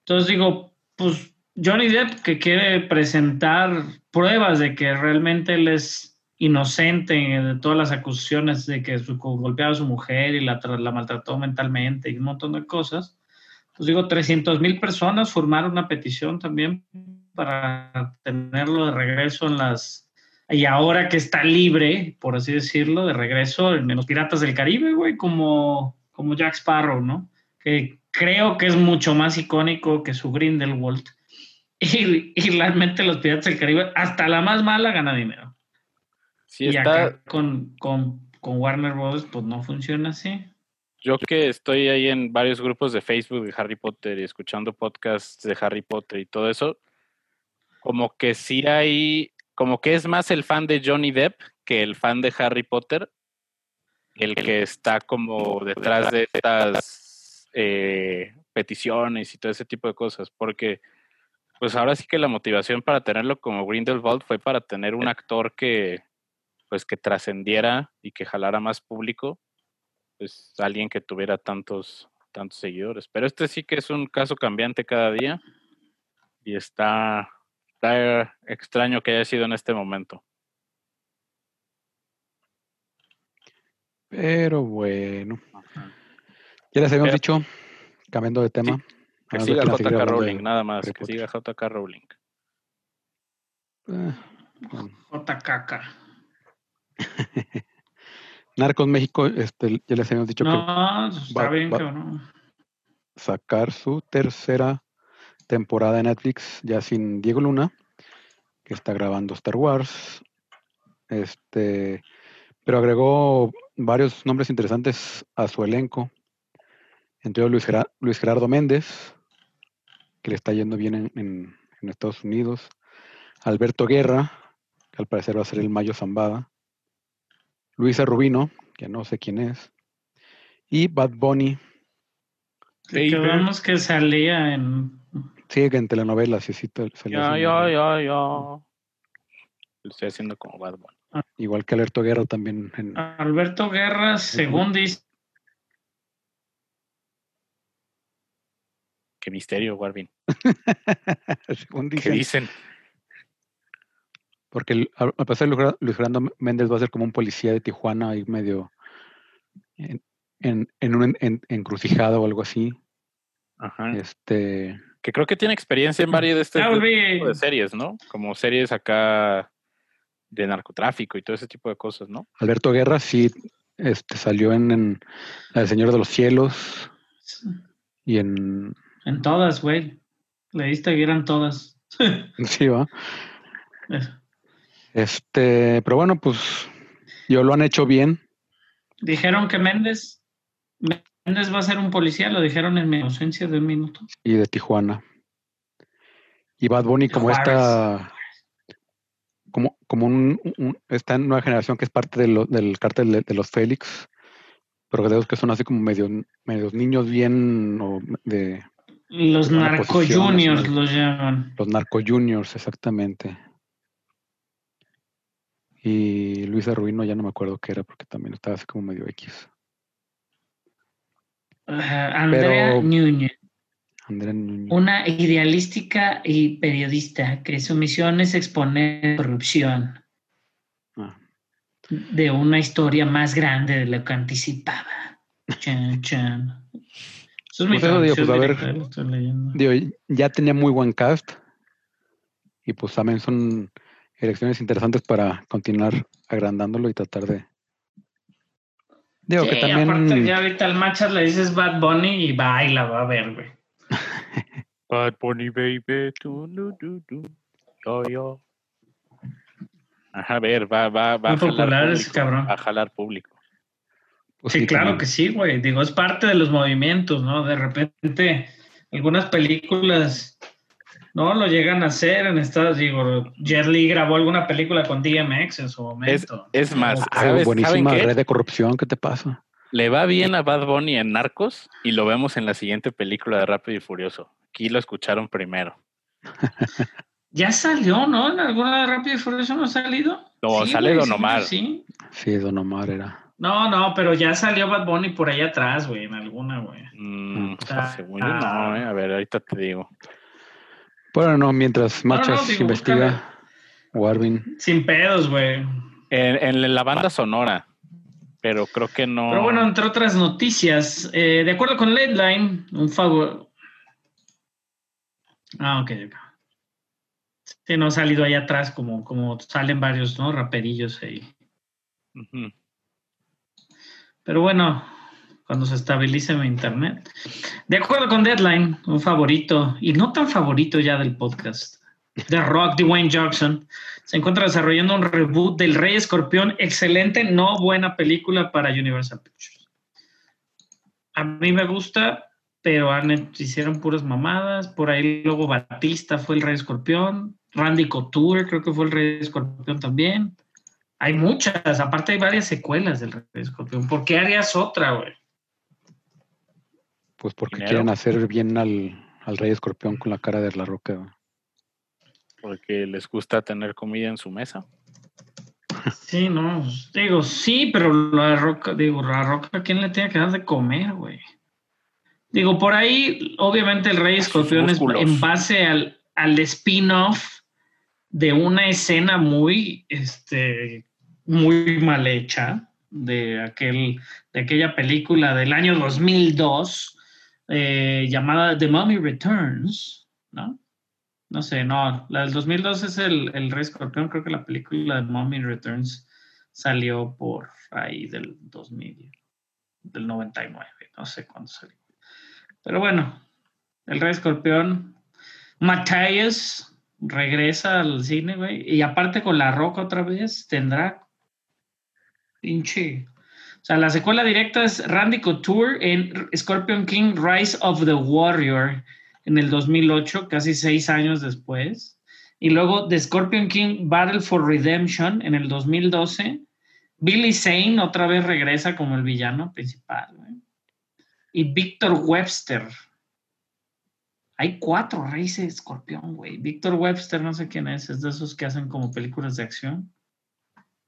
Entonces digo, pues Johnny Depp que quiere presentar pruebas de que realmente él es inocente de todas las acusaciones de que su, golpeaba a su mujer y la, la maltrató mentalmente y un montón de cosas. Pues digo, 300 mil personas firmaron una petición también para tenerlo de regreso en las... Y ahora que está libre, por así decirlo, de regreso en los Piratas del Caribe, güey, como, como Jack Sparrow, ¿no? Que creo que es mucho más icónico que su Grindelwald. Y realmente los Piratas del Caribe, hasta la más mala gana dinero. Sí y está, acá con, con, con Warner Bros. pues no funciona así. yo que estoy ahí en varios grupos de Facebook de Harry Potter y escuchando podcasts de Harry Potter y todo eso, como que sí hay, como que es más el fan de Johnny Depp que el fan de Harry Potter, el que está como detrás de estas eh, peticiones y todo ese tipo de cosas, porque pues ahora sí que la motivación para tenerlo como Grindelwald fue para tener un actor que pues que trascendiera y que jalara más público, pues alguien que tuviera tantos tantos seguidores. Pero este sí que es un caso cambiante cada día y está, está extraño que haya sido en este momento. Pero bueno. Ya les habíamos Pero- dicho, cambiando de tema. Que siga JK de Rowling, nada más, que siga JK Rowling. Eh, bueno. JKK. Narcos México, este, ya les habíamos dicho que No, está va- bien, va- cabrón. sacar su tercera temporada de Netflix ya sin Diego Luna, que está grabando Star Wars. Este, pero agregó varios nombres interesantes a su elenco. Entre ellos Luis, Gera- Luis Gerardo Méndez, que le está yendo bien en, en- en Estados Unidos. Alberto Guerra, que al parecer va a ser el Mayo Zambada. Luisa Rubino, que no sé quién es. Y Bad Bunny, Que vemos que salía en. sí, que en telenovelas, sí, sí, salió Ya, ya, ya, ya. Lo estoy haciendo como Bad Bunny. Igual que Alberto Guerra también en, Alberto Guerra, según dice. Qué misterio, Warvin. según ¿Qué dicen, dicen? Porque al parecer Luis Fernando Méndez va a ser como un policía de Tijuana ahí medio en, en, en una en- en- encrucijada o algo así. Ajá. Este, Que creo que tiene experiencia en varias de este volví. tipo de series, ¿no? Como series acá de narcotráfico y todo ese tipo de cosas, ¿no? Alberto Guerra sí este, salió en, en El Señor de los Cielos y en En todas, güey. Leíste que eran todas. sí va. Este, pero bueno, pues yo lo han hecho bien. Dijeron que Méndez. Méndez va a ser un policía, lo dijeron en mi ausencia de un minuto. y de Tijuana. Y Bad Bunny como Juárez. esta, como, como un, un- esta nueva generación que es parte de lo- del cártel de, de los Félix, pero de los que son así como medio, medios niños bien o de Los narco juniors los llaman. los narco juniors, exactamente. Y Luisa Rubino ya no me acuerdo qué era porque también estaba así como medio X. Ajá, Andrea Núñez, Andrea Núñez. una idealística y periodista que su misión es exponer corrupción Ah, de una historia más grande de lo que anticipaba. Chan, chan. Eso es Pues eso digo, pues, a ver. digo, ya tenía muy buen cast y pues también son elecciones interesantes para continuar agrandándolo y tratar de digo que también aparte ya ahorita al Machas le dices Bad Bunny y baila, va a ver, güey. Bad Bunny, baby. tu, du, du, du. Yo, yo. Ajá, a ver, va, va, va Muy a ese cabrón. Va a jalar público. pues, Sí, claro también. que sí, güey. Digo, es parte de los movimientos, ¿no? De repente, algunas películas no lo llegan a hacer en Estados Digo, Jet Li grabó alguna película con DMX en su momento. es más, Ah, ¿Sabes- buenísima saben qué? red de corrupción, ¿qué te pasa? Le va bien a Bad Bunny en Narcos y lo vemos en la siguiente película de Rápido y Furioso. Aquí lo escucharon primero. Ya salió, ¿no? En alguna de Rápido y Furioso no ha salido. No, sale güey, Don sí, Omar. Sí. Sí, Don Omar era. No, no, pero ya salió Bad Bunny por ahí atrás, güey, en alguna, güey. Mm, Ah. según yo no, eh. A ver, ahorita te digo. Bueno, no, mientras No, no, Machas digo, investiga, Warvin. Sin pedos, güey. En, en la banda sonora, pero creo que no. Pero bueno, entre otras noticias, eh, de acuerdo con Deadline, un favor. Ah, ok. ok. Sí, no ha salido ahí atrás como, como salen varios, ¿no? Raperillos ahí. Pero bueno, cuando se estabilice mi internet. De acuerdo con Deadline, un favorito, y no tan favorito ya del podcast, The Rock, Dwayne Johnson, se encuentra desarrollando un reboot del Rey Escorpión. Excelente, no buena película para Universal Pictures. A mí me gusta, pero han- hicieron puras mamadas. Por ahí luego Batista fue el Rey Escorpión. Randy Couture creo que fue el Rey Escorpión también. Hay muchas, aparte hay varias secuelas del Rey Escorpión. ¿Por qué harías otra, güey? Pues porque Dinero. quieren hacer bien al, al Rey Escorpión con la cara de la roca. Porque les gusta tener comida en su mesa. Sí, no, digo, sí, pero la roca, digo, la roca, ¿quién le tiene que dar de comer, güey? Digo, por ahí, obviamente el Rey Escorpión es en base al, al spin-off de una escena muy, este, muy mal hecha de aquel, de aquella película del año 2002 eh, llamada The Mummy Returns, ¿no? No sé, no, la del 2002 es el, el Rey Escorpión, creo que la película de Mummy Returns salió por ahí del 2000, del 99, no sé cuándo salió. Pero bueno, el Rey Escorpión, Matthias regresa al cine, güey, y aparte con La Roca otra vez, tendrá pinche... O sea, la secuela directa es Randy Couture en Scorpion King Rise of the Warrior. en el 2008, casi seis años después. Y luego The Scorpion King Battle for Redemption en el 2012. Billy Zane otra vez regresa como el villano principal. Y Victor Webster. Hay cuatro reyes de escorpión, güey. Victor Webster, no sé quién es, es de esos que hacen como películas de acción.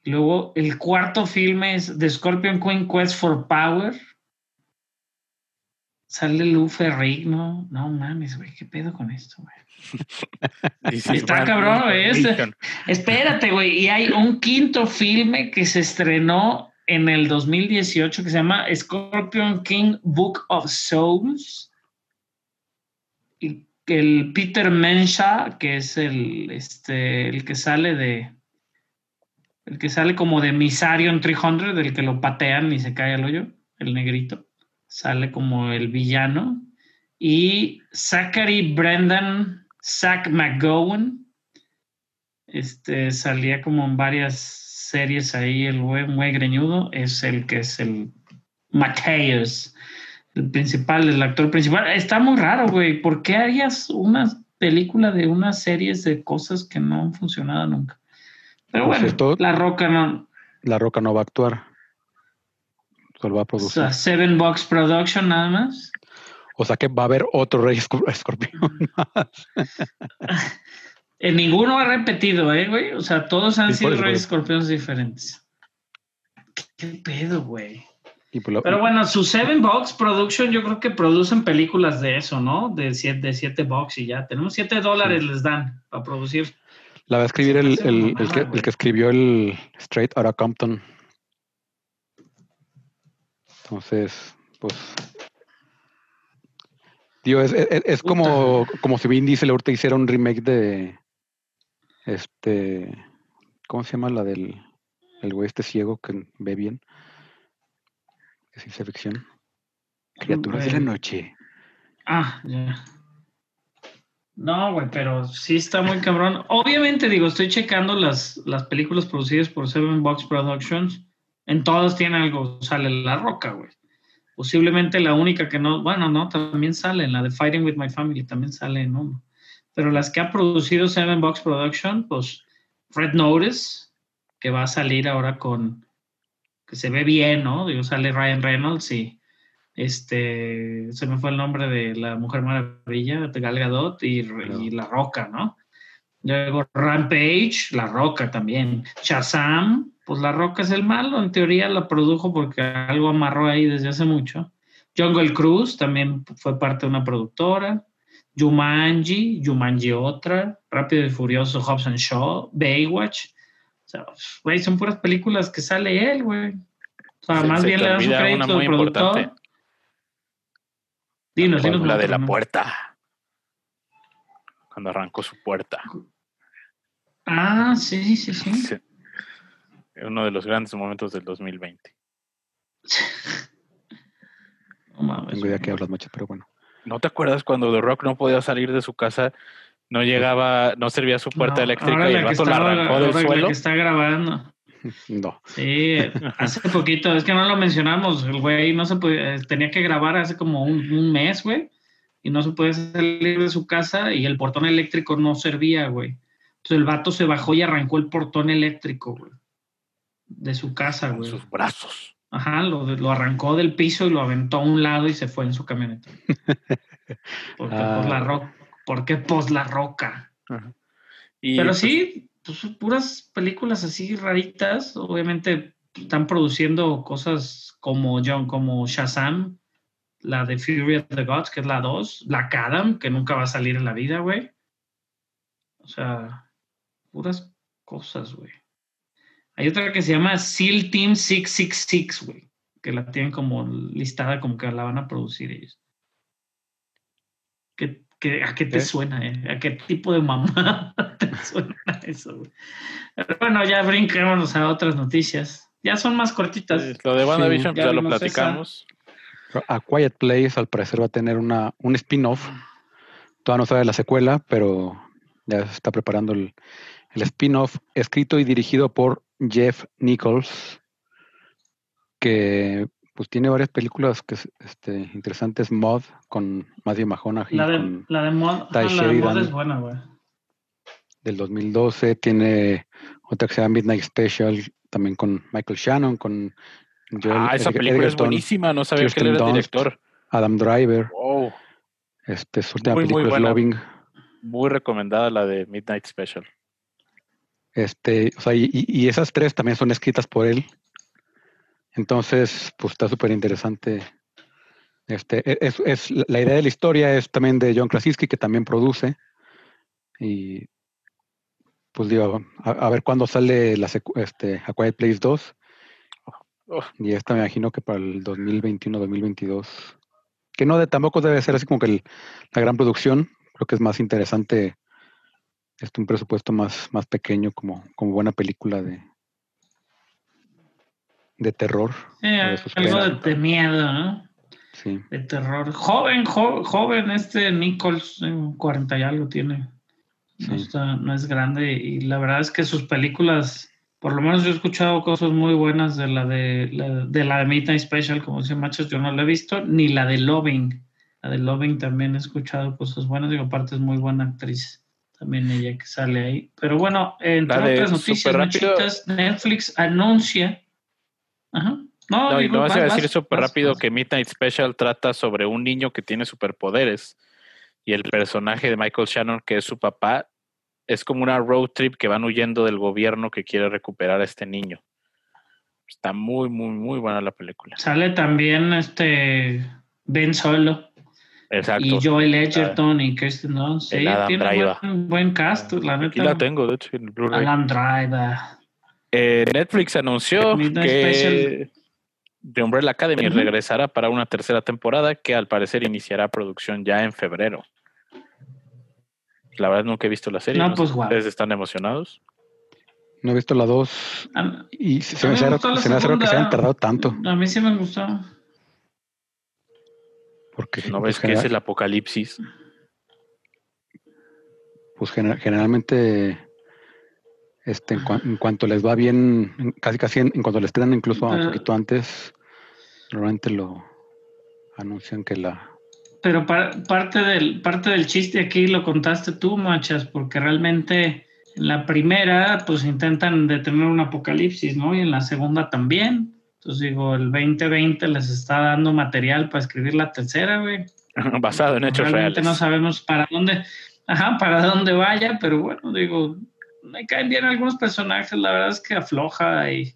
Luego, el cuarto filme es The Scorpion Queen Quest for Power. Sale Lou Ferrigno. No mames, güey, ¿qué pedo con esto, güey? Está cabrón, ese- Redemption. Espérate, güey. Y hay un quinto filme que se estrenó en el 2018 que se llama Scorpion King Book of Souls. Y el Peter Mensah, que es el, este, el que sale de. El que sale como de Misarion 300, del que lo patean y se cae al hoyo, el negrito. Sale como el villano. Y Zachary Brendan Zach McGowan este, salía como en varias series ahí, el güey muy greñudo, es el que es el Mateus, el principal, el actor principal. Está muy raro, güey. ¿Por qué harías una película de unas series de cosas que no han funcionado nunca? Pero bueno, La Roca no. La Roca no va a actuar. Solo va a o producir. sea, Seven Box Production nada más. O sea que va a haber otro Rey Escor- Escorpión más. En ninguno ha repetido, ¿eh, güey? O sea, todos han sido Reyes. Escorpiones diferentes. ¿Qué, qué pedo, güey? Pues lo- Pero bueno, su Seven Box Production, yo creo que producen películas de eso, ¿no? De siete, de siete box y ya. Tenemos siete dólares, les dan para producir. La va a escribir el, el- que, güey. el que escribió el Straight Outta Compton. Entonces, pues. Digo, es, es- es como, como si Vin Diesel ahorita hiciera un remake de. Este. ¿Cómo se llama la del. El güey este ciego que ve bien? Es ciencia ficción. Criaturas de la Güey. noche. Ah, ya. No, güey, pero sí está muy cabrón. Obviamente, digo, estoy checando las, las películas producidas por Seven Box Productions. En todas tiene algo, sale La Roca, güey. Posiblemente la única que no, bueno, no, también sale en la de Fighting with My Family, también sale en uno. Pero las que ha producido Seven Box Production, pues Red Notice, que va a salir ahora con, que se ve bien, ¿no? Digo, sale Ryan Reynolds y este, se me fue el nombre de la Mujer Maravilla, de Gal Gadot y, y La Roca, ¿no? Luego Rampage, La Roca también. Shazam, pues La Roca es el malo, en teoría la produjo porque algo amarró ahí desde hace mucho. Jungle Cruise también fue parte de una productora. Jumanji, Jumanji otra, Rápido y Furioso, Hobbs and Shaw, Baywatch. O sea, güey, son puras películas que sale él, güey. O sea, Se- más se bien le da su crédito muy productor. importante. Dinos, ¿Cuál? dinos. la de la ¿no? puerta. Cuando arrancó su puerta. Ah, sí, sí, sí. Sí. Uno de los grandes momentos del 2020. No mames, Tengo idea que hablas mucho, pero bueno. ¿No te acuerdas cuando The Rock no podía salir de su casa? No llegaba, no servía su puerta No, eléctrica y la el vato la arrancó del ahora la suelo. que está grabando. No. Sí, hace poquito, es que no lo mencionamos, el güey no se podía, tenía que grabar hace como un, un mes, güey, y no se puede salir de su casa y el portón eléctrico no servía, güey. Entonces el vato se bajó y arrancó el portón eléctrico, güey, de su casa, Con güey. sus brazos. Ajá, lo, lo arrancó del piso y lo aventó a un lado y se fue en su camioneta. Porque Ah. pues la roca, porque pues la roca. Y, Pero pues, sí, pues, puras películas así raritas. Obviamente están produciendo cosas como John, como Shazam, la de Fury of the Gods, que es la 2, Black Adam, que nunca va a salir en la vida, güey. O sea, puras cosas, güey. Hay otra que se llama SEAL Team 666, güey, que la tienen como listada, como que la van a producir ellos. ¿Qué, qué- a qué te ¿Eh? suena? eh? ¿A qué tipo de mamá te suena eso? Pero bueno, ya brinquémonos a otras noticias. Ya son más cortitas. lo de WandaVision Sí, pues, ya ya lo esa. platicamos. A Quiet Place al parecer va a tener una, un spin-off. Todavía no sabe la secuela, pero ya se está preparando el, el spin-off escrito y dirigido por Jeff Nichols, que pues tiene varias películas que es, este, interesantes. Mod con Matthew McConaughey. La de, la de Mod, ajá, la de Mod es buena, güey. del 2012. Tiene otra que se llama Midnight Special, también con Michael Shannon, con Joel ah, esa película es Edgerton, buenísima. No sabía que él era Dunst. director. Adam Driver. Wow. Este, su última Muy, muy película es. Loving. Muy recomendada la de Midnight Special. Este, o sea, y, y- y esas tres también son escritas por él. Entonces, pues está súper interesante. Este, e- es, es- la idea de la historia es también de John Krasinski, que también produce. Y pues digo, a, a ver cuándo sale la este, A Quiet Place 2. Oh. Y esta me imagino que para el 2021-2022. Que no de, tampoco debe ser así como que el- la gran producción. Creo que es más interesante este, un presupuesto más, más pequeño como, como buena película de, de terror. Sí, de algo de, de miedo, ¿no? Sí. De terror. Joven, jo- joven, este Nichols, eh, 40 y algo tiene. No, Sí. está- no es grande y la verdad es que sus películas, por lo menos yo he escuchado cosas muy buenas de la de la de, la de Midnight Special, como dice Machos, yo no la he visto, ni la de Loving. La de Loving también he escuchado cosas buenas, digo, aparte es muy buena actriz, también ella que sale ahí. Pero bueno, entre otras noticias. Machitas, Netflix anuncia. Ajá. No, No, y no vas a decir súper rápido vas. que Midnight Special trata sobre un niño que tiene superpoderes y el personaje de Michael Shannon, que es su papá, es como una road trip que van huyendo del gobierno que quiere recuperar a este niño. Está muy, muy, muy buena la película. Sale también este Ben Solo Exacto. y Joel Edgerton y Kirsten Dunst. Sí, tiene Driver. buen, buen cast, la Aquí neta. la tengo, de hecho, en el Blu-ray. Alan Driver. Eh, Netflix anunció Midnight que Special. The Umbrella Academy regresará para una tercera temporada que al parecer iniciará producción ya en febrero. La verdad nunca he visto la serie. No, pues. ¿Ustedes están emocionados? No he visto la 2 A, y se, me hace raro, gustó la se me hace raro que se hayan segunda. tardado tanto. a mí sí me gustó. Porque ¿No pues, ves que es el apocalipsis? pues gener- generalmente este, en, cua- en cuanto les va bien, en- casi casi en, en cuanto les estrenan incluso un Pero- poquito antes, normalmente lo anuncian que la... Pero pa- parte, del, parte del chiste aquí lo contaste tú, Machas, porque realmente en la primera pues intentan detener un apocalipsis, ¿no? Y en la segunda también. Entonces digo, el 2020 les está dando material para escribir la tercera, güey. Basado en hechos Realmente reales. no sabemos para dónde, ajá, para dónde vaya, pero bueno, digo, me caen bien algunos personajes, la verdad es que afloja y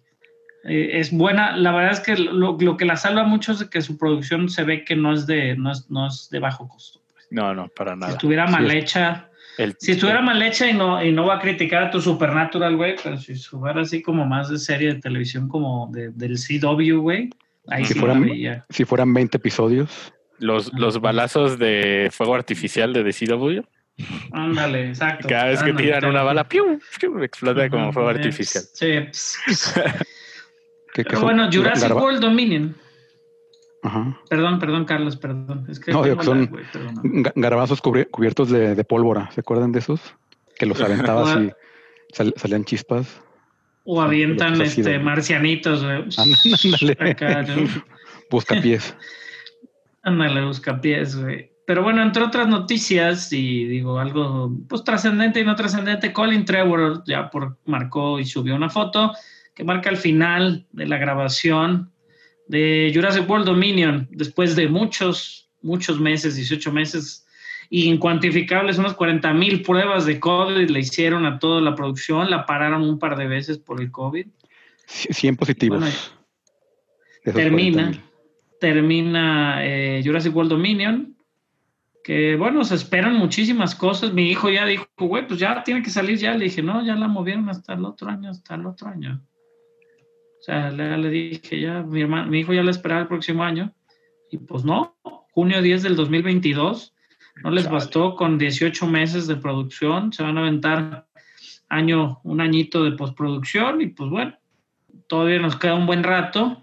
eh, es buena, la verdad es que lo, lo que la salva mucho es de que su producción se ve que no es de, no es, no es de bajo costo. pues. No, no, para Si nada. estuviera Sí, mal hecha, El- si estuviera mal hecha y no, y no va a criticar a tu Supernatural, güey, pero si estuviera así como más de serie de televisión como de, del CW, güey, ahí Si sí fuera- la veía. Si fueran 20 episodios, los, los balazos de fuego artificial de DCW, Ándale, exacto. cada vez que Ándale, tiran una bala, ¡piu! ¡piu! explota como fuego eh, artificial. Sí. Pero son bueno, Jurassic garba- World Dominion. Ajá. Perdón, perdón, Carlos, perdón. Es que No, digo son- güey, perdóname. Ga- Garabazos cubri- cubiertos de, de pólvora, ¿se acuerdan de esos? Que los aventabas y sal- salían chispas. O avientan este, de- marcianitos, güey. Ándale. Acá, ¿no? Buscapiés. Ándale, buscapiés, güey. Pero bueno, entre otras noticias, y digo algo pues trascendente y no trascendente, Colin Trevor ya por, marcó y subió una foto que marca el final de la grabación de Jurassic World Dominion, después de muchos, muchos meses, 18 meses, incuantificables, unas 40 mil pruebas de COVID le hicieron a toda la producción, la pararon un par de veces por el COVID. C- 100 positivos. Bueno, termina, 40,000. termina eh, Jurassic World Dominion, que bueno, se esperan muchísimas cosas. Mi hijo ya dijo, güey, pues ya tiene que salir ya. Le dije, no, ya la movieron hasta el otro año, hasta el otro año. O sea, le, le dije, ya, mi, hermano, mi hijo ya la esperaba el próximo año. Y pues no, junio 10 del 2022. No les bastó con 18 meses de producción. Se van a aventar año, un añito de postproducción. Y pues bueno, todavía nos queda un buen rato.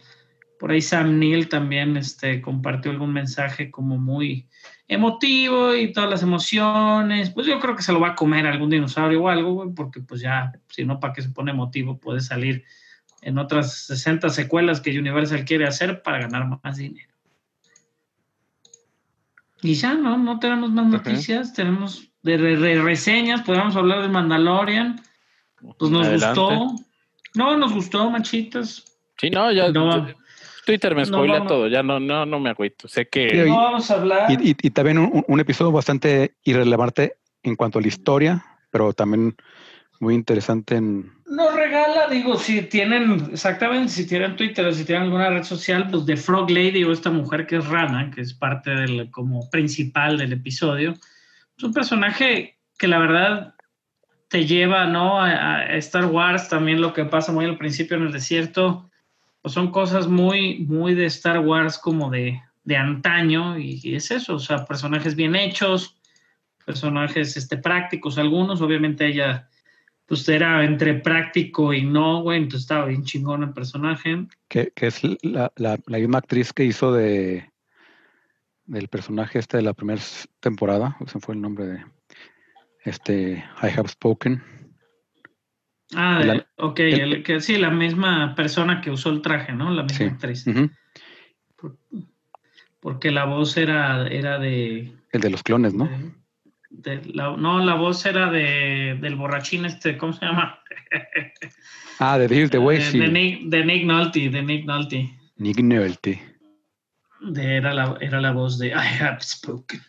Por ahí Sam Neill también este, compartió algún mensaje como muy emotivo y todas las emociones. Pues yo creo que se lo va a comer algún dinosaurio o algo, güey, porque pues ya, si no, ¿para qué se pone emotivo? Puede salir en otras 60 secuelas que Universal quiere hacer para ganar más dinero. Y ya, ¿no? No tenemos más noticias, tenemos de re- re- reseñas, podemos hablar de Mandalorian. Pues nos Adelante. gustó. No, nos gustó, machitas. Sí, no, ya No. Twitter me No spoilea vamos- todo, ya no, no, no me agüito. Sé que y- No vamos a hablar. Y, y- y también un, un episodio bastante irrelevante en cuanto a la historia, pero también muy interesante en... Nos regala, digo, si tienen, exactamente, si tienen Twitter o si tienen alguna red social, pues de Frog Lady o esta mujer que es Rana, que es parte del, como principal del episodio. Es un personaje que la verdad te lleva, ¿no? A, a Star Wars, también lo que pasa muy al principio en el desierto, pues son cosas muy, muy de Star Wars como de, de antaño y, es eso, o sea, personajes bien hechos, personajes este, prácticos algunos, obviamente ella pues era entre práctico y no, güey, entonces estaba bien chingón el personaje. que, que es la, la, misma actriz que hizo de del personaje este de la primera temporada, ese fue el nombre de este I Have Spoken. Ah, La- ok, el- el que, sí, la misma persona que usó el traje, ¿no? La misma Sí. actriz. Por- porque la voz era, era de... El de los clones, ¿no? de- de la- no, la voz era de, del borrachín este, ¿cómo se llama? Ah, de Here's the Way, de, sí. de Nick, de Nick Nolte, de Nick Nolte. Nick Nolte. De- era, la, era la voz de I have spoken.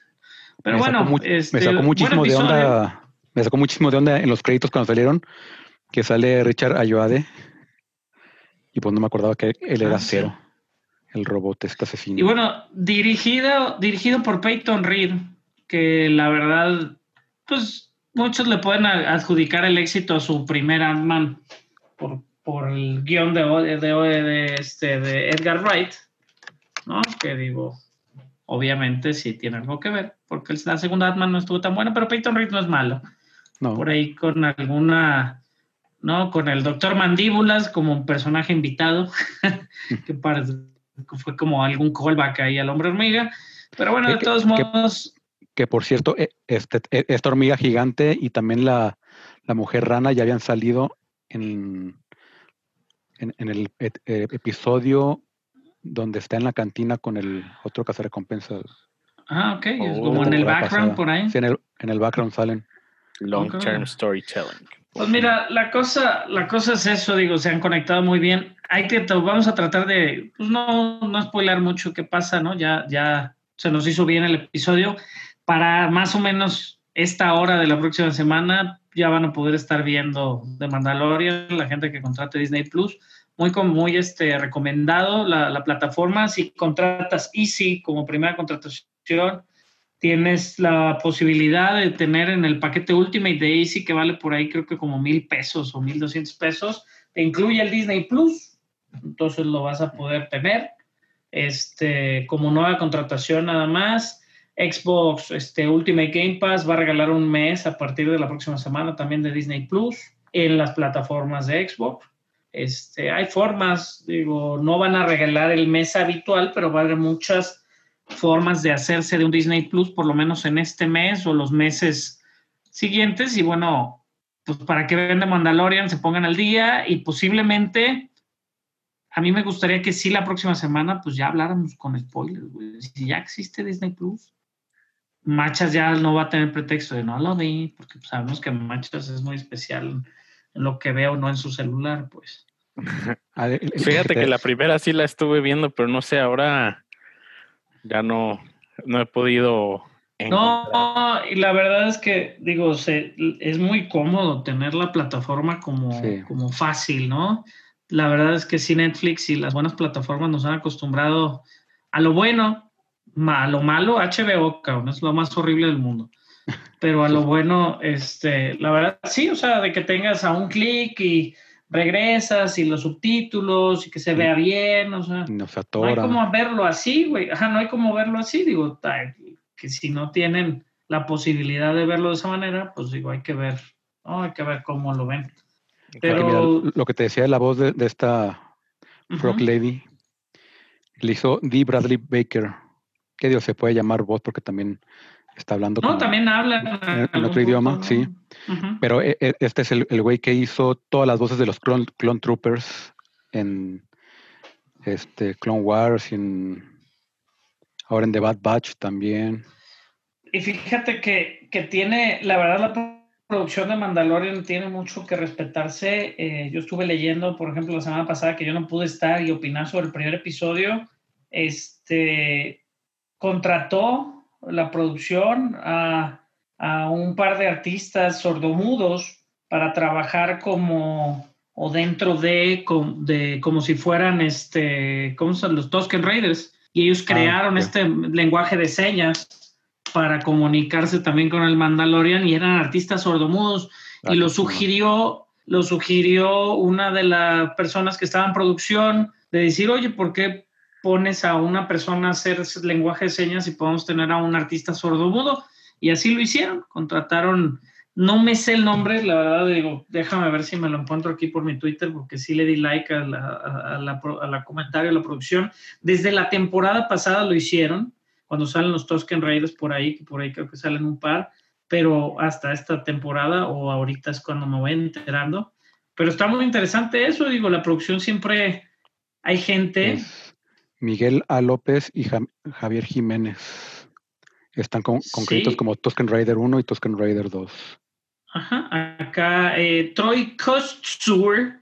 Pero me bueno, sacó, mu- este, me sacó muchísimo de onda. Me sacó muchísimo de onda en los créditos cuando salieron que sale Richard Ayoade y pues no me acordaba que él era Ah, sí. cero, el robot este asesino. Y bueno, dirigido, dirigido por Peyton Reed, que la verdad, pues muchos le pueden adjudicar el éxito a su primer Ant-Man por, por el guion de, de, este, de Edgar Wright, ¿no? Que digo, obviamente sí tiene algo que ver, porque la segunda Ant-Man no estuvo tan buena, pero Peyton Reed no es malo. no, Por ahí con alguna, ¿no? Con el doctor Mandíbulas como un personaje invitado, que parece- que fue como algún callback ahí al hombre hormiga. Pero bueno, de Que- todos que- modos, que por cierto, e- este, e- esta hormiga gigante y también la, la mujer rana ya habían salido en, en, en el et- eh, episodio donde está en la cantina con el otro cazarrecompensas. ah, ok, Oh, como en el background pasada. por ahí. Sí, en el, en el background salen. long term storytelling. Pues mira, la cosa, la cosa es eso, digo, se han conectado muy bien. Hay que, vamos a tratar de, pues no, no spoiler mucho qué pasa, ¿no? Ya, ya se nos hizo bien el episodio. Para más o menos esta hora de la próxima semana ya van a poder estar viendo de Mandalorian, la gente que contrate Disney Plus. Muy, muy este, recomendado la, la plataforma. Si contratas Easy como primera contratación, tienes la posibilidad de tener en el paquete Ultimate de Easy, que vale por ahí creo que como mil pesos o mil doscientos pesos, te incluye el Disney Plus, entonces lo vas a poder tener este, como nueva contratación nada más. Xbox este, Ultimate Game Pass va a regalar un mes a partir de la próxima semana también de Disney Plus en las plataformas de Xbox. Este, hay formas, digo, no van a regalar el mes habitual, pero va a haber muchas formas de hacerse de un Disney Plus, por lo menos en este mes o los meses siguientes. Y bueno, pues para que vean de Mandalorian, se pongan al día y posiblemente a mí me gustaría que sí la próxima semana pues ya habláramos con spoilers, güey. Si ya existe Disney Plus, Machas ya no va a tener pretexto de no lo vi, porque pues, sabemos que Machas es muy especial en lo que veo, no en su celular, pues. Ah, Fíjate te- que la primera sí la estuve viendo, pero no sé, ahora ya no, no he podido. encontrar. No, y la verdad es que, digo, se, es muy cómodo tener la plataforma como, Sí. como fácil, ¿no? La verdad es que sí, Netflix y las buenas plataformas nos han acostumbrado a lo bueno, a lo malo, HBO, cabrón, es lo más horrible del mundo. Pero a lo bueno, este, la verdad, sí, o sea, de que tengas a un clic y regresas y los subtítulos y que se vea bien, o sea. no se No hay atora. como verlo así, güey. Ajá, no hay como verlo así. Digo, que si no tienen la posibilidad de verlo de esa manera, pues digo, hay que ver, ¿no? Hay que ver cómo lo ven. Pero, mira, lo que te decía de la voz de, de esta Frog. Lady, le hizo Dee Bradley Baker. Que Dios se puede llamar voz porque también está hablando. no, como- también hablan en otro idioma, punto, sí. Pero e- e- este es el el güey que hizo todas las voces de los Clone, Clone Troopers en este Clone Wars y en, ahora en The Bad Batch también. Y fíjate que, que tiene, la verdad, la producción de Mandalorian tiene mucho que respetarse. Eh, yo estuve leyendo, por ejemplo, la semana pasada que yo no pude estar y opinar sobre el primer episodio. Este contrató la producción a, a un par de artistas sordomudos para trabajar como o dentro de, de como si fueran este, ¿cómo son los Tusken Raiders? Y ellos ah, crearon este lenguaje de señas para comunicarse también con el Mandalorian y eran artistas sordomudos. Y lo sugirió lo sugirió una de las personas que estaba en producción de decir, oye, ¿por qué pones a una persona a hacer lenguaje de señas y podemos tener a un artista sordomudo? Y así lo hicieron, contrataron no me sé el nombre, la verdad digo, déjame ver si me lo encuentro aquí por mi Twitter, porque sí le di like a la, a, la, comentario, a la producción. Desde la temporada pasada lo hicieron, cuando salen los Tusken Raiders por ahí, que por ahí creo que salen un par, pero hasta esta temporada o ahorita es cuando me voy enterando. Pero está muy interesante eso, digo, la producción siempre hay gente. Miguel A. López y Javier Jiménez. Están con, créditos como Tusken Raider 1 y Tusken Raider 2. Ajá, acá eh, Troy Kostur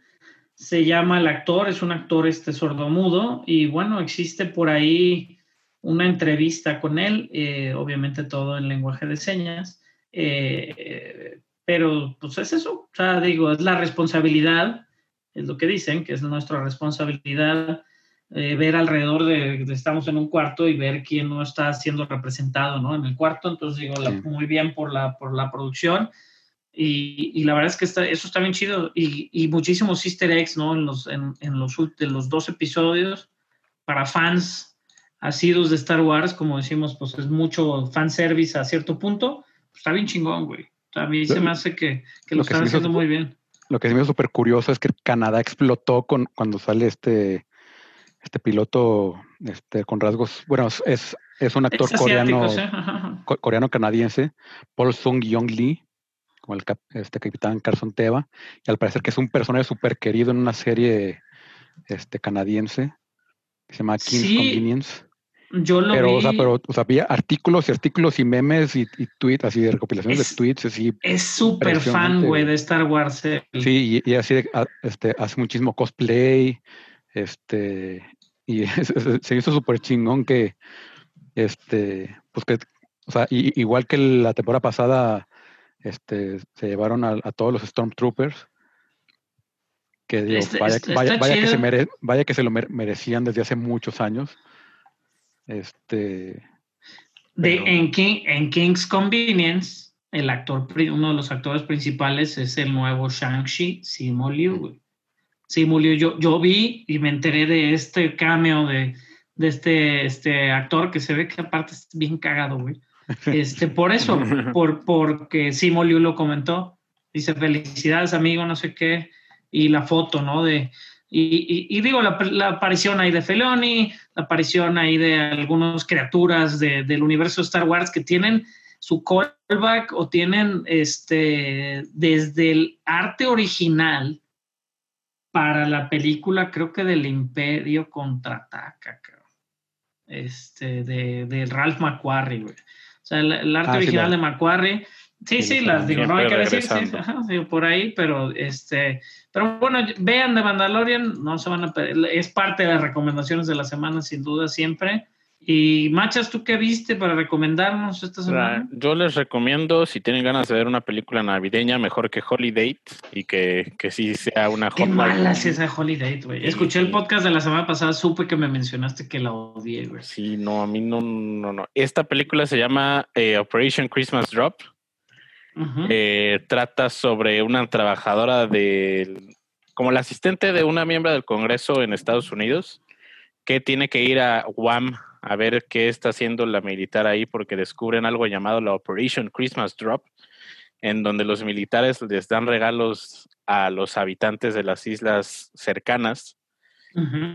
se llama el actor, es un actor este sordomudo y bueno, existe por ahí una entrevista con él, eh, obviamente todo en lenguaje de señas, eh, pero pues es eso, o sea, digo, es la responsabilidad, es lo que dicen, que es nuestra responsabilidad ver alrededor de, estamos en un cuarto y ver quién no está siendo representado, ¿no? En el cuarto, entonces digo, muy bien por la, por la producción y, la verdad es que está, eso está bien chido. Y, y muchísimos easter eggs, ¿no? En los, en, en los, de los dos episodios para fans asidos de Star Wars, como decimos, pues es mucho fanservice a cierto punto. Pues está bien chingón, güey. A mí se me hace que, que lo, están haciendo muy bien. Lo que sí me hizo súper curioso es que Canadá explotó con, cuando sale este, este piloto este, con rasgos. Bueno, es, es un actor coreano, coreano canadiense, Paul Sung Yong Lee como el este capitán Carson Teva, y al parecer que es un personaje súper querido en una serie este, canadiense que se llama King's Convenience. Yo lo pero, vi. O sea, pero o sea, había artículos y artículos y memes y, tweets, así de recopilaciones de tweets, así. Es súper fan, güey, de Star Wars. Sí, y, así este, hace muchísimo cosplay, este, y se hizo súper chingón que, este, pues que, o sea, igual que la temporada pasada, este, se llevaron a, todos los Stormtroopers. Que digo, vaya, que se vaya que se lo merecían desde hace muchos años. Este. De, en, en King's Convenience, el actor, uno de los actores principales es el nuevo Shang-Chi, Simu Liu. Simu Liu, yo, yo vi y me enteré de este cameo de, de este, este actor que se ve que aparte es bien cagado, güey. Este, por eso, por, porque Simo Liu lo comentó. Dice, felicidades, amigo, no sé qué. Y la foto, ¿no? De, y, digo, la, aparición ahí de Feloni, la aparición ahí de algunas criaturas del universo de Star Wars que tienen su callback o tienen este desde el arte original para la película, creo que del Imperio contraataca, creo. Este, de, de Ralph McQuarrie, güey. O sea, el, arte ah, original de Macquarie. Sí, sí, las digo, no hay que decir, sí, digo, por ahí, pero este, pero bueno, vean de Mandalorian, no se van a es parte de las recomendaciones de la semana, sin duda, siempre. Y Machas, ¿tú qué viste para recomendarnos esta semana? Yo les recomiendo, si tienen ganas de ver una película navideña, mejor que Holiday y que, que sí sea una Qué mala es esa Holiday, güey. Escuché el podcast de la semana pasada, supe que me mencionaste que la odié, güey. Sí, no, a mí no, no, no. Esta película se llama eh, Operation Christmas Drop. Eh, trata sobre una trabajadora de, como la asistente de una miembro del Congreso en Estados Unidos, que tiene que ir a Guam a ver qué está haciendo la militar ahí porque descubren algo llamado la Operation Christmas Drop, en donde los militares les dan regalos a los habitantes de las islas cercanas.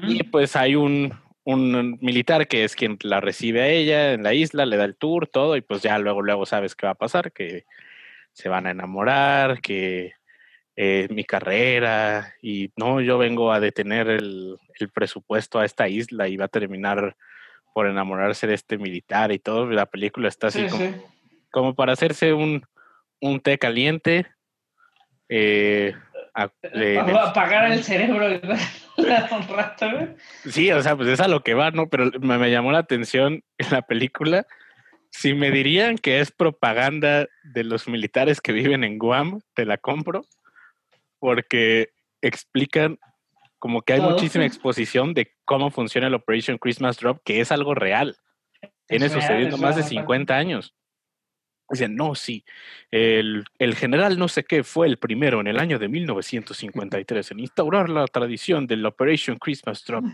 Y pues hay un, un militar que es quien la recibe a ella en la isla, le da el tour, todo, y pues ya luego, luego sabes qué va a pasar, que se van a enamorar, que eh, mi carrera y no, yo vengo a detener el, el presupuesto a esta isla y va a terminar por enamorarse de este militar y todo. La película está así Sí, como, sí. como para hacerse un, un té caliente. eh, a- de- apagar el cerebro un rato. Sí, o sea, pues es a lo que va, ¿no? Pero me, me llamó la atención en la película. Si me dirían que es propaganda de los militares que viven en Guam, te la compro, porque explican como que hay Todo. muchísima exposición de cómo funciona el Operation Christmas Drop, que es algo real. Tiene sucediendo más de real, 50 años. Dicen, no, sí, el, el general no sé qué fue el primero en el año de 1953 en instaurar la tradición del Operation Christmas Drop,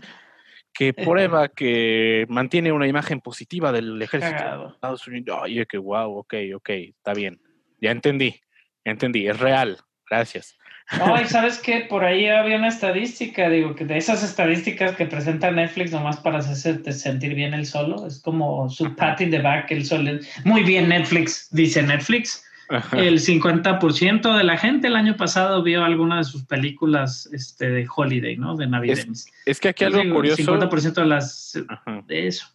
que prueba que mantiene una imagen positiva del ejército de. Estados Unidos. Oye, que wow, ok, ok, está bien. Ya entendí, ya entendí, es real, gracias. No, y sabes que por ahí había una estadística, digo, que de esas estadísticas que presenta Netflix nomás para hacerte sentir bien el solo, es como su pat in the back, el solo. Muy bien, Netflix, dice Netflix. El 50% de la gente el año pasado vio alguna de sus películas este, de holiday, ¿no? De Navidad. Es que aquí algo Digo, curioso 50% de las ajá, de eso.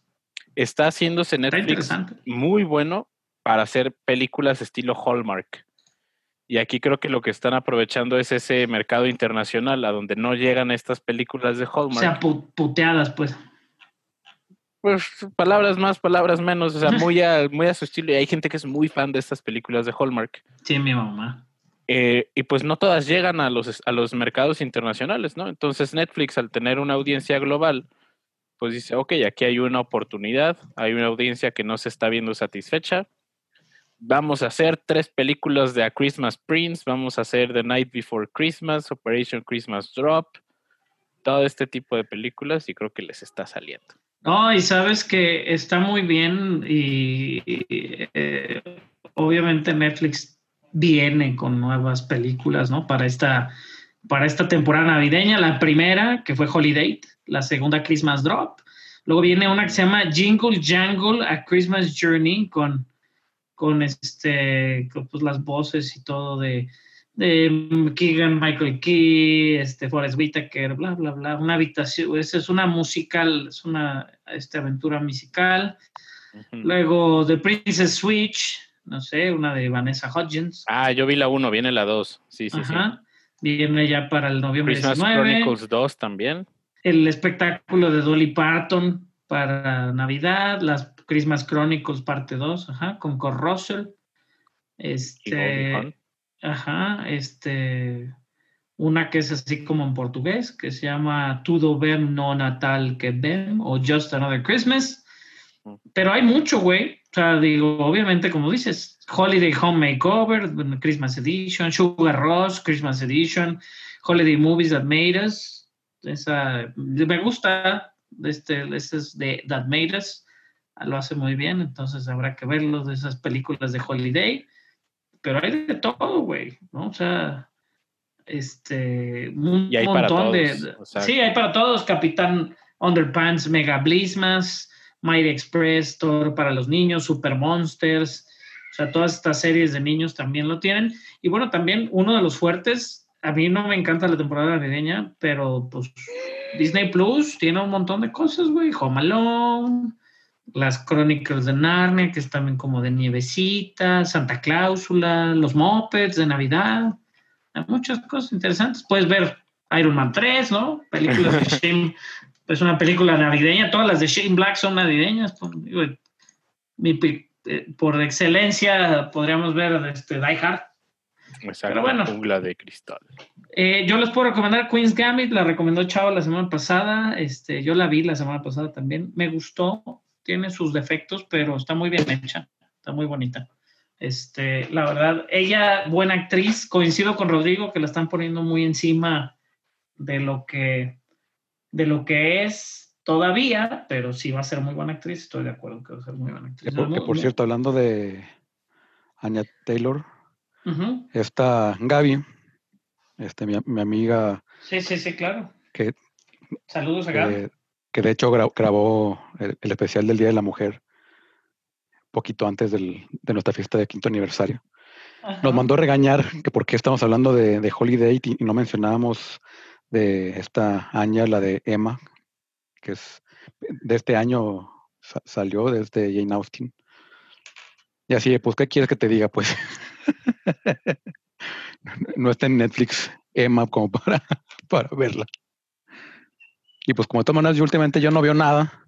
está haciéndose Netflix muy bueno para hacer películas estilo Hallmark. Y aquí creo que lo que están aprovechando es ese mercado internacional a donde no llegan estas películas de O Hallmark. sea, pu- puteadas, pues. pues palabras más, palabras menos, o sea, muy a, muy a su estilo. Y hay gente que es muy fan de estas películas de Hallmark. Sí, mi mamá. Eh, y pues no todas llegan a los, a los mercados internacionales, ¿no? Entonces Netflix, al tener una audiencia global, pues dice, ok, aquí hay una oportunidad, hay una audiencia que no se está viendo satisfecha. Vamos a hacer tres películas de A Christmas Prince, vamos a hacer The Night Before Christmas, Operation Christmas Drop, todo este tipo de películas y creo que les está saliendo. No, y sabes que está muy bien y, eh, obviamente Netflix viene con nuevas películas, ¿no? Para esta, para esta temporada navideña. La primera, que fue Holiday, la segunda Christmas Drop. Luego viene una que se llama Jingle Jangle, A Christmas Journey, con, con, este, pues, las voces y todo de, de Keegan Michael Key, este, Forrest Whitaker, bla, bla, bla. Una habitación, esa es una musical, es una este, aventura musical. Luego The Princess Switch, no sé, una de Vanessa Hudgens. Ah, yo vi la 1, viene la 2. Sí, sí, sí. Ajá. Viene ya para el noviembre Christmas 19. Chronicles 2 también. El espectáculo de Dolly Parton para Navidad. Las Christmas Chronicles parte 2, ajá, con Kurt Russell. Este, ajá, este, una que es así como en portugués, que se llama Tudo Bem No Natal Que Bem o Just Another Christmas. Pero hay mucho, güey. O sea, digo, obviamente, como dices, Holiday Home Makeover, Christmas Edition, Sugar Rush, Christmas Edition, Holiday Movies That Made Us. Esa, me gusta, este, este es de That Made Us. Lo hace muy bien, entonces habrá que verlo de esas películas de Holiday. Pero hay de todo, güey, ¿no? O sea, este, un Y hay para montón de... o sea- sí, hay para todos. Capitán Underpants, Mega Blismas, Mighty Express, Thor para los niños, Super Monsters. O sea, todas estas series de niños también lo tienen. Y bueno, también uno de los fuertes, a mí no me encanta la temporada navideña, pero pues Disney Plus tiene un montón de cosas, güey. Home Alone, las Crónicas de Narnia, que es también como de nievecita, Santa Cláusula, los Muppets de Navidad. Hay muchas cosas interesantes. Puedes ver Iron Man 3, ¿no? Películas de Shane, es una película navideña. Todas las de Shane Black son navideñas. Por, digo, mi pe- eh, por excelencia podríamos ver este, Die Hard. Exacto, Pero bueno. jungla de cristal. Eh, yo les puedo recomendar Queen's Gambit, la recomendó Chavo la semana pasada. Este, yo la vi la semana pasada también. Me gustó, tiene sus defectos, pero está muy bien hecha, está muy bonita. Este, la verdad, ella, buena actriz, coincido con Rodrigo que la están poniendo muy encima de lo que, de lo que es todavía, pero sí va a ser muy buena actriz, estoy de acuerdo que va a ser muy buena actriz. Que por, que cierto, hablando de Anya Taylor, esta Gaby, este, mi, mi amiga, Sí, sí, sí, claro. que, Saludos a Gaby. eh, que de hecho gra- grabó el, el especial del Día de la Mujer poquito antes del- de nuestra fiesta de quinto aniversario. nos mandó regañar que por qué estamos hablando de, de Holiday y, y no mencionábamos de esta Anya, la de Emma, que es de este año sa- salió desde Jane Austen. Y así, pues, ¿qué quieres que te diga? Pues no está en Netflix Emma como para, para verla. Y pues como de todas maneras yo últimamente yo no veo nada,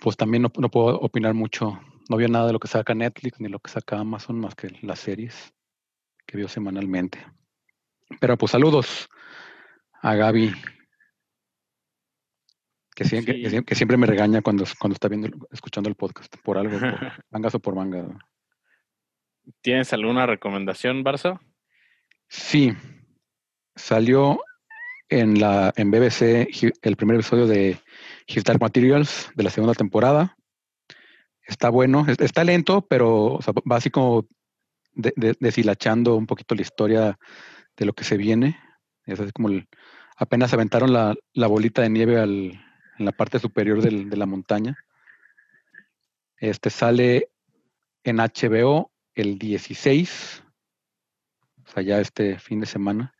pues también no, no puedo opinar mucho. No veo nada de lo que saca Netflix ni lo que saca Amazon más que las series que veo semanalmente. Pero pues saludos a Gaby, que, Sí. que siempre me regaña cuando, cuando está viendo, escuchando el podcast, por algo, por mangas o por manga. ¿Tienes alguna recomendación, Barça? Sí, salió en la en BBC el primer episodio de His Dark Materials de la segunda temporada. Está bueno, es- está lento, pero o va así como de- de- deshilachando un poquito la historia de lo que se viene. Es así como apenas aventaron la, la bolita de nieve al- en la parte superior del- de la montaña. Este sale en HBO el 16 o sea, ya este fin de semana.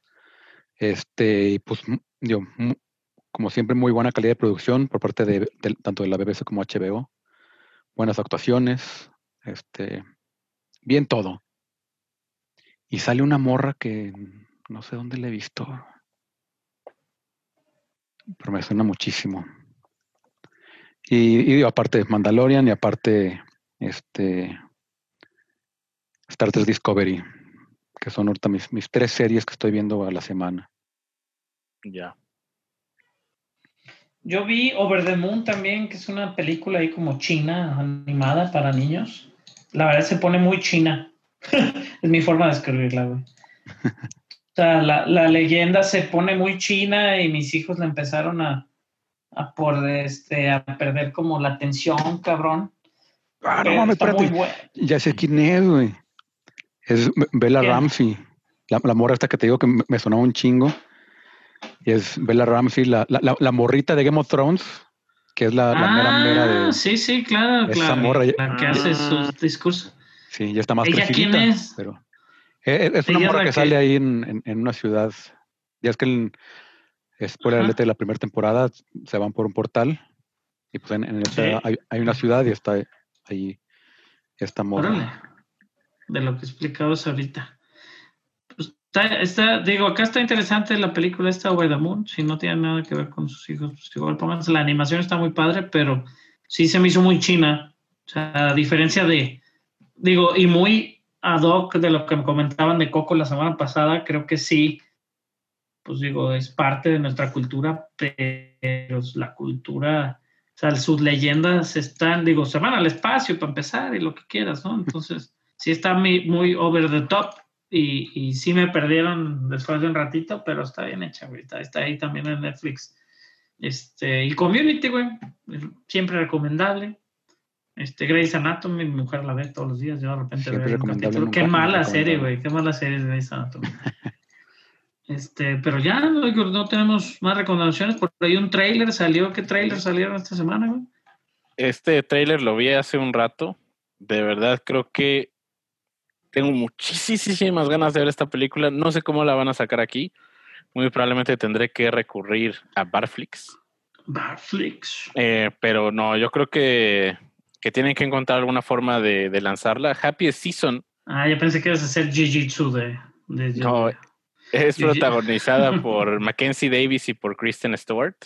Este, y pues, como siempre, muy buena calidad de producción por parte de, tanto de la BBC como HBO. Buenas actuaciones, este, bien todo. Y sale una morra que no sé dónde la he visto, pero me suena muchísimo. Y, y aparte Mandalorian y aparte este Star Trek Discovery, que son ahorita mis, mis tres series que estoy viendo a la semana. Ya. Yo vi Over the Moon también, que es una película ahí como china, animada para niños. La verdad se pone muy china. es mi forma de escribirla, güey. O sea, la, la leyenda se pone muy china y mis hijos la empezaron a, a por este a perder como la atención, cabrón. Ah, no mames, está muy espérate. Ya sé quién es, güey. Es Be- Bella. Ramsey. La, la morra esta que te digo que me, sonaba un chingo. Y es Bella Ramsey, la, la, la- la morrita de Game of Thrones, que es la, la mera mera de. Ah, sí, sí, claro, esa claro. morra. La que Ah. hace sus discursos. Sí, ya está más ¿Ella quién es? Pero es una Ella es morra la que, que- sale ahí en, en- en una ciudad. Ya es que el spoiler Ajá. alert de la primera temporada se van por un portal. Y pues en, en Sí. hay, hay una ciudad y está ahí esta morra. Órale. De lo que explicabas ahorita. Pues está, digo, acá está interesante la película esta Over the Moon. Si no tiene nada que ver con sus hijos, pues pónganse. La animación está muy padre, pero sí se me hizo muy china. O sea, a diferencia de, digo, y muy ad hoc de lo que me comentaban de Coco la semana pasada, creo que sí, pues digo, es parte de nuestra cultura, pero la cultura, o sea, sus leyendas están, digo, se van al espacio para empezar y lo que quieras, ¿no? Entonces, sí está muy, muy over the top y, y sí me perdieron después de un ratito, pero está bien hecha, güey. Está, está ahí también en Netflix. Este, y Community, güey, siempre recomendable. Este, Grey's Anatomy, mi mujer la ve todos los días, yo de repente Siempre veo un capítulo. Qué mala serie, güey, qué mala serie es Grey's Anatomy. Este, pero ya no, no tenemos más recomendaciones. Por ahí un trailer salió. ¿Qué trailer salieron esta semana, güey? Este tráiler lo vi hace un rato. De verdad creo que tengo muchísimas ganas de ver esta película. No sé cómo la van a sacar aquí. Muy probablemente tendré que recurrir a Barflix. Barflix. Eh, pero no, yo creo que, que tienen que encontrar alguna forma de, de lanzarla. Happy Season Ah, yo pensé que ibas a hacer Jiu-Jitsu de, de, No, es protagonizada por Mackenzie Davis y por Kristen Stewart.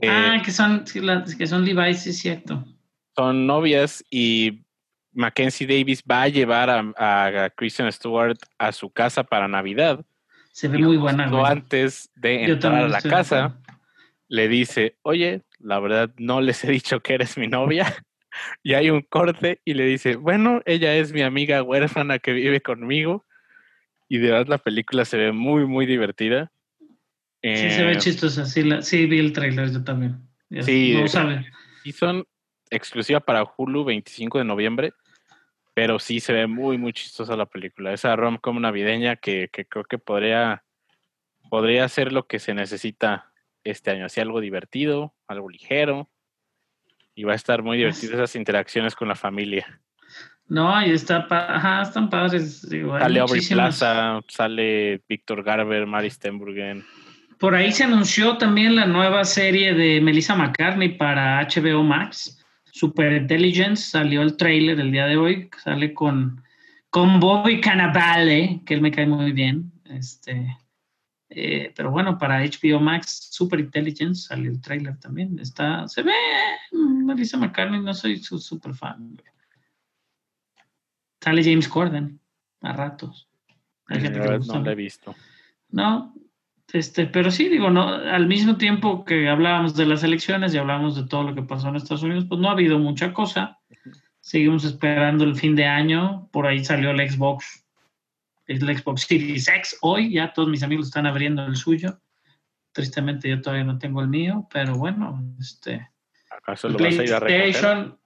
Eh, Ah, que son, que son Levi's, sí es cierto. son novias y Mackenzie Davis va a llevar a, a Kristen Stewart a su casa para Navidad. Se ve Y muy buena, güey. antes de entrar a la casa, le dice, oye, la verdad no les he dicho que eres mi novia. y hay un corte y le dice, bueno, ella es mi amiga huérfana que vive conmigo. Y de verdad la película se ve muy, muy divertida. Sí, se ve Eh, chistosa. Sí, la- sí, vi el trailer yo también. Ya Sí, No sabe. Y son exclusiva para Hulu 25 de noviembre, pero sí se ve muy, muy chistosa la película. Esa rom-com navideña que, que creo que podría, podría ser lo que se necesita este año. Así algo divertido, algo ligero. Y va a estar muy divertido esas interacciones con la familia. No, y está, pa- ajá, están padres. Hay Sale Aubrey muchísimas- Plaza, sale Víctor Garber, Mari Stenburgen. Por ahí se anunció también la nueva serie de Melissa McCartney para HBO Max. Super Intelligence, salió el trailer el día de hoy, sale con, con Bobby Cannavale, que él me cae muy bien. Este, eh, pero bueno, para HBO Max, Super Intelligence, salió el trailer también. Está, se ve Melissa McCartney, no soy su super fan. Sale James Corden a ratos. Hay gente que No, la he visto. No, este, pero sí, digo, no, al mismo tiempo que hablábamos de las elecciones y hablábamos de todo lo que pasó en Estados Unidos, pues no ha habido mucha cosa. Seguimos esperando el fin de año. Por ahí salió el Xbox, el Xbox Series X. Hoy ya todos mis amigos están abriendo el suyo. Tristemente yo todavía no tengo el mío, pero bueno, este. ¿Acaso lo vas a ir a recoger? PlayStation,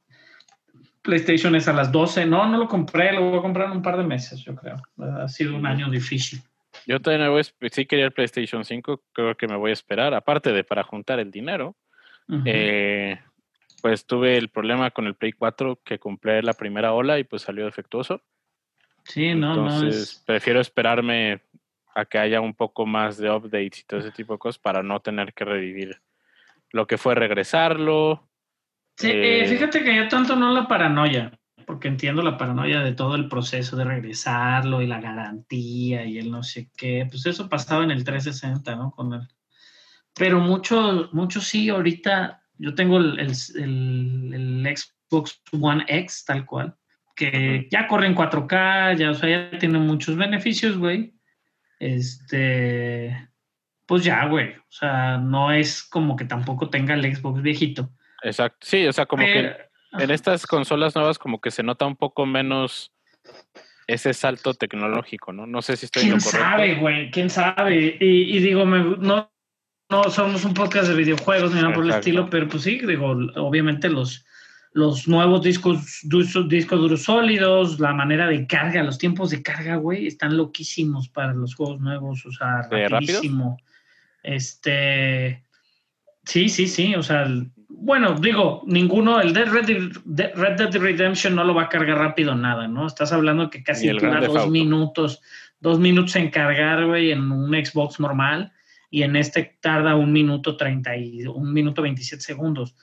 PlayStation es a las 12. No, no lo compré, lo voy a comprar en un par de meses, yo creo. Ha sido un año difícil. Yo voy esp- sí quería el PlayStation 5, creo que me voy a esperar, aparte de para juntar el dinero. Eh, pues tuve el problema con el Play 4 que compré la primera ola y pues salió defectuoso. sí, no, no es. prefiero esperarme a que haya un poco más de updates y todo ese tipo de cosas para no tener que revivir lo que fue regresarlo. Sí, Eh, fíjate que yo tanto no la paranoia, porque entiendo la paranoia de todo el proceso de regresarlo y la garantía y el no sé qué. Pues eso pasaba en el 360, ¿no? Con el... Pero mucho, mucho sí, ahorita yo tengo el, el- el- el Xbox One X tal cual, que ya corre en 4K, ya, o sea, ya tiene muchos beneficios, güey. Este, pues ya, güey. O sea, no es como que tampoco tenga el Xbox viejito. Exacto. Sí, o sea, como que en estas consolas nuevas como que se nota un poco menos ese salto tecnológico, ¿no? No sé si estoy en ¿Quién lo correcto. sabe, güey? ¿Quién sabe? Y, y digo, me- no, no somos un podcast de videojuegos ni nada por el estilo, pero pues sí, digo, obviamente los, los nuevos discos, discos duros sólidos, la manera de carga, los tiempos de carga, güey, están loquísimos para los juegos nuevos, o sea, rapidísimo. Este, sí, sí, sí, o sea, bueno, digo, ninguno, el de Red, de- Red Dead Redemption no lo va a cargar rápido nada, ¿no? Estás hablando que casi dura dos minutos, dos minutos en cargar, güey, en un Xbox normal, y en este tarda un minuto treinta y un minuto 27 segundos.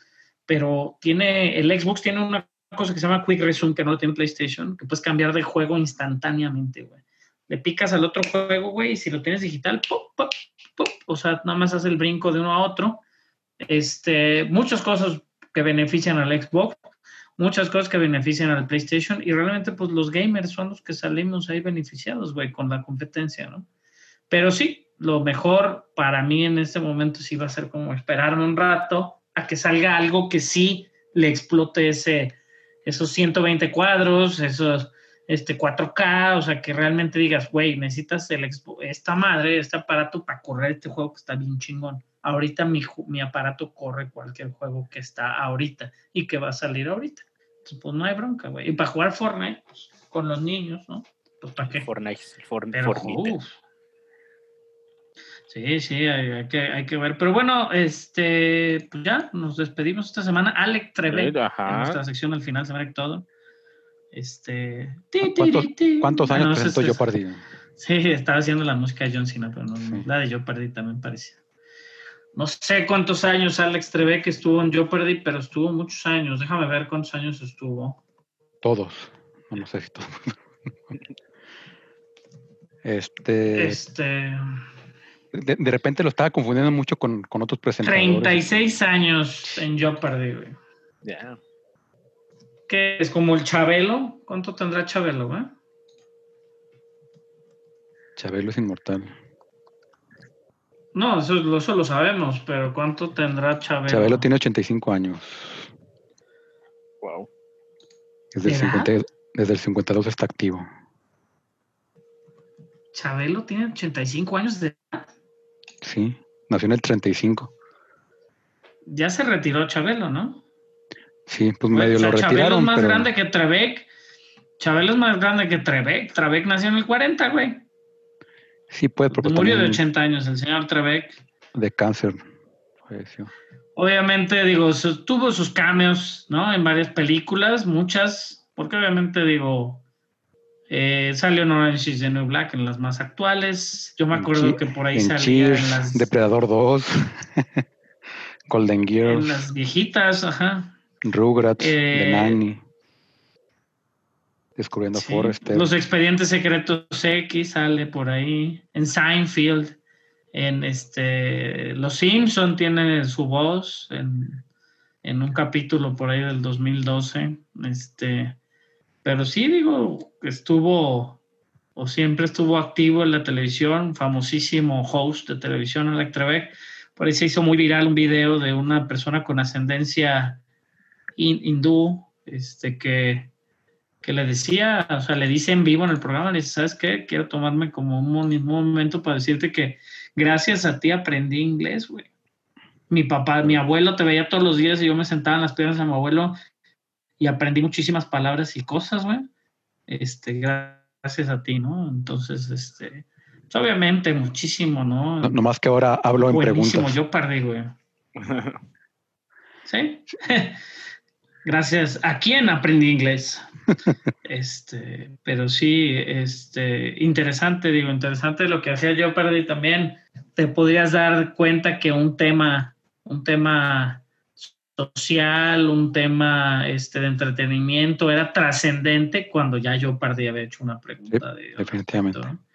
Pero tiene, el Xbox tiene una cosa que se llama Quick Resume, que no lo tiene PlayStation, que puedes cambiar de juego instantáneamente, güey. Le picas al otro juego, güey, y si lo tienes digital, pop, pop, pop, o sea, nada más hace el brinco de uno a otro. Este, muchas cosas que benefician al Xbox, muchas cosas que benefician al PlayStation, y realmente, pues los gamers son los que salimos ahí beneficiados, güey, con la competencia, ¿no? Pero sí, lo mejor para mí en este momento sí va a ser como esperarme un rato a que salga algo que sí le explote ese, esos 120 cuadros, esos este 4K, o sea, que realmente digas, güey, necesitas el Xbox- esta madre, este aparato para correr este juego que está bien chingón. Ahorita mi, mi aparato corre cualquier juego que está ahorita y que va a salir ahorita. Entonces, pues no hay bronca, güey. Y para jugar Fortnite, pues, con los niños, ¿no? Pues para qué. Fortnite, For- Pero, Fortnite. uf. Sí, sí, hay, hay que, hay que ver. Pero bueno, este, pues ya nos despedimos esta semana. Alec Treve, Sí, en nuestra sección al final se ve todo. Este. ti, ¿Cuántos, ti, ti. cuántos años Bueno, presentó este- yo perdido? Sí, estaba haciendo la música de John Cena, pero no, no, Sí. la de Yo Perdí también parecía. No sé cuántos años Alex Trebek estuvo en Yo Perdí, pero estuvo muchos años. Déjame ver cuántos años estuvo. Todos. No, no sé si todos. Este, Este, de, de repente lo estaba confundiendo mucho con, con otros presentadores. 36 años en Yo Perdí, güey. Ya. ¿Qué es como el Chabelo? ¿Cuánto tendrá Chabelo, güey? Chabelo es inmortal. No, eso, lo- eso lo sabemos, pero ¿cuánto tendrá Chabelo? Chabelo tiene 85 años. Wow. Desde el, ¿Edad? 50 desde el 52 está activo. Chabelo tiene 85 años de edad. Sí, nació en el 35. Ya se retiró Chabelo, ¿no? Sí, pues medio o sea, lo Chabelo retiraron. es más pero grande que Trebek. Chabelo es más grande que Trebek. Trebek nació en el 40, güey. Sí, puede, porque Murió de también 80 años el señor Trebek. de cáncer falleció. Obviamente, digo, tuvo sus cameos, ¿no? En varias películas, muchas. porque obviamente digo, eh, salió en Orange is the New Black en las más actuales. Yo me En acuerdo que por ahí en salía Cheers, en las, Depredador 2, Golden en Gears, las viejitas, ajá. Rugrats, The Eh, Nanny, Descubriendo Sí, Forrester. Los expedientes secretos X sale por ahí. En Seinfeld. En este. Los Simpson tiene su voz en, en un capítulo por ahí del 2012. Este. Pero sí, digo, estuvo. O siempre estuvo activo en la televisión, famosísimo host de televisión, Trebek. Por ahí se hizo muy viral un video de una persona con ascendencia hin- hindú, este, que, que le decía, o sea, le dice en vivo en el programa, le dice, ¿sabes qué? Quiero tomarme como un, momento para decirte que gracias a ti aprendí inglés, güey. Mi papá, mi abuelo te veía todos los días y yo me sentaba en las piernas de mi abuelo y aprendí muchísimas palabras y cosas, güey. Este, gracias a ti, ¿no? Entonces, este, pues, obviamente, muchísimo, ¿no? No, nomás que ahora hablo en Buenísimo, preguntas. yo perdí, güey. ¿Sí? Gracias. ¿A quién aprendí inglés? Este, pero sí, este, interesante, digo, interesante lo que hacía yo perdí también. Te podrías dar cuenta que un tema, un tema social, un tema este, de entretenimiento era trascendente cuando ya yo perdí había hecho una pregunta de definitivamente. respecto, ¿no?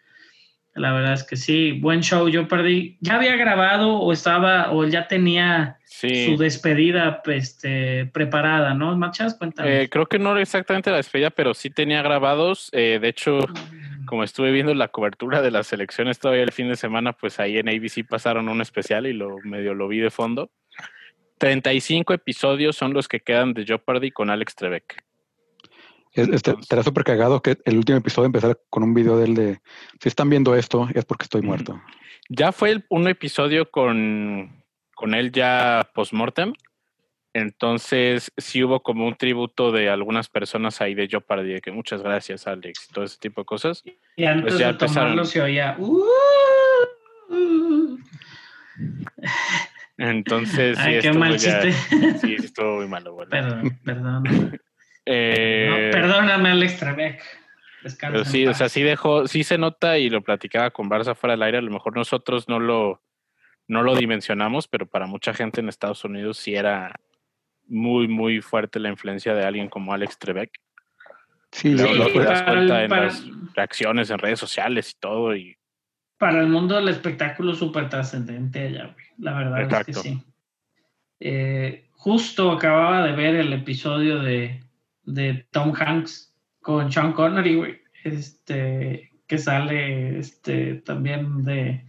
La verdad es que sí, buen show. Yo perdí. Ya había grabado o estaba o ya tenía Sí. su despedida este, preparada, ¿no? Machas, cuéntame. Eh, creo que no era exactamente la despedida, pero sí tenía grabados. Eh, de hecho, como estuve viendo la cobertura de las elecciones todavía el fin de semana, pues ahí en ABC pasaron un especial y lo medio lo vi de fondo. 35 episodios son los que quedan de Jeopardy con Alex Trebek. Es- Este, estará súper cagado que el último episodio empezara con un video de él de si están viendo esto es porque estoy muerto. Ya fue el- un episodio con, con él ya post-mortem. Entonces sí hubo como un tributo de algunas personas ahí de Jeopardy, de que muchas gracias Alex y todo ese tipo de cosas. y antes pues ya de tomarlo empezaron. se oía. "Uh, uh". Entonces sí, Ay, qué estuvo mal ya- chiste. sí, sí estuvo muy malo. bueno. Perdón, perdón. Eh, No, perdóname, Alex Trebek. Descansa Pero sí, o sea, sí dejó, sí se nota y lo platicaba con Barça fuera del aire. A lo mejor nosotros no lo, no lo dimensionamos, pero para mucha gente en Estados Unidos sí era muy, muy fuerte la influencia de alguien como Alex Trebek. Sí, lo te das para el- cuenta en para- las reacciones en redes sociales y todo. Y para el mundo del espectáculo súper trascendente allá, güey. La verdad es que sí. Eh, justo acababa de ver el episodio de, de Tom Hanks con Sean Connery, güey. Este, que sale este, también de,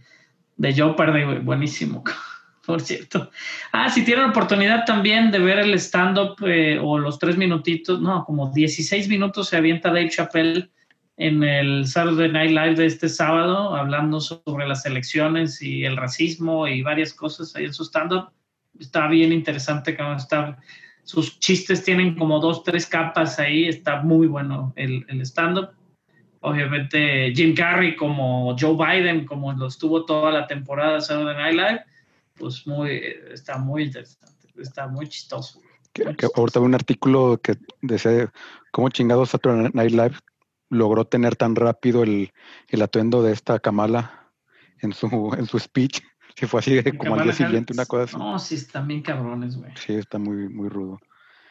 de Jeopardy, güey. Buenísimo, por cierto. Ah, si tienen oportunidad también de ver el stand-up eh, o los tres minutitos, no, como 16 minutos se avienta Dave Chappelle en el Saturday Night Live de este sábado, hablando sobre las elecciones y el racismo y varias cosas ahí en su stand-up. Está bien interesante, cabrón, está, sus chistes tienen como dos, tres capas ahí, está muy bueno el, el stand-up. Obviamente Jim Carrey como Joe Biden, como lo estuvo toda la temporada de Saturday Night Live, pues muy, está muy interesante, está muy chistoso. que, muy que chistoso. ahorita un artículo que decía cómo chingados Saturday Night Live logró tener tan rápido el, el atuendo de esta Kamala en su, en su speech. Si fue así de como al día siguiente, una cosa así. No, sí, están bien cabrones, güey. Sí, está muy, muy rudo.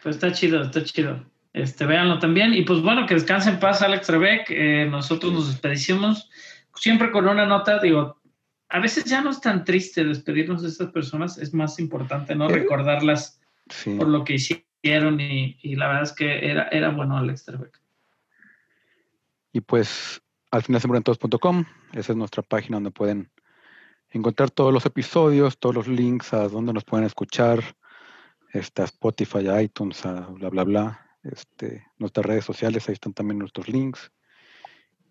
Pues está chido, está chido. Este, véanlo también. Y pues bueno, que descanse en paz, Alex Trebek. Eh, nosotros nos despedimos siempre con una nota, digo, a veces ya no es tan triste despedirnos de estas personas, es más importante, ¿no? Eh. Recordarlas Sí. por lo que hicieron y, y la verdad es que era, era bueno Alex Trebek. Y pues al final todos.com, esa es nuestra página donde pueden encontrar todos los episodios, todos los links a donde nos pueden escuchar, este, a Spotify, a iTunes, a bla, bla, bla. Este, nuestras redes sociales, ahí están también nuestros links.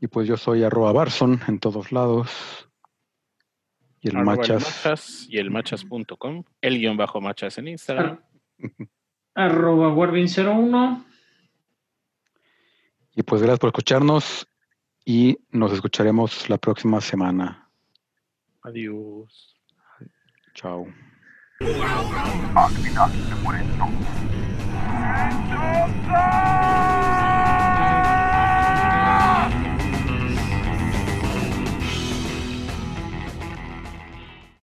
Y pues yo soy arroba Barson en todos lados. Y el arroba el machas. machas y el machas.com, el guion bajo machas en Instagram. Arroba Warvin01. Y pues gracias por escucharnos y nos escucharemos la próxima semana. Adiós. Chao.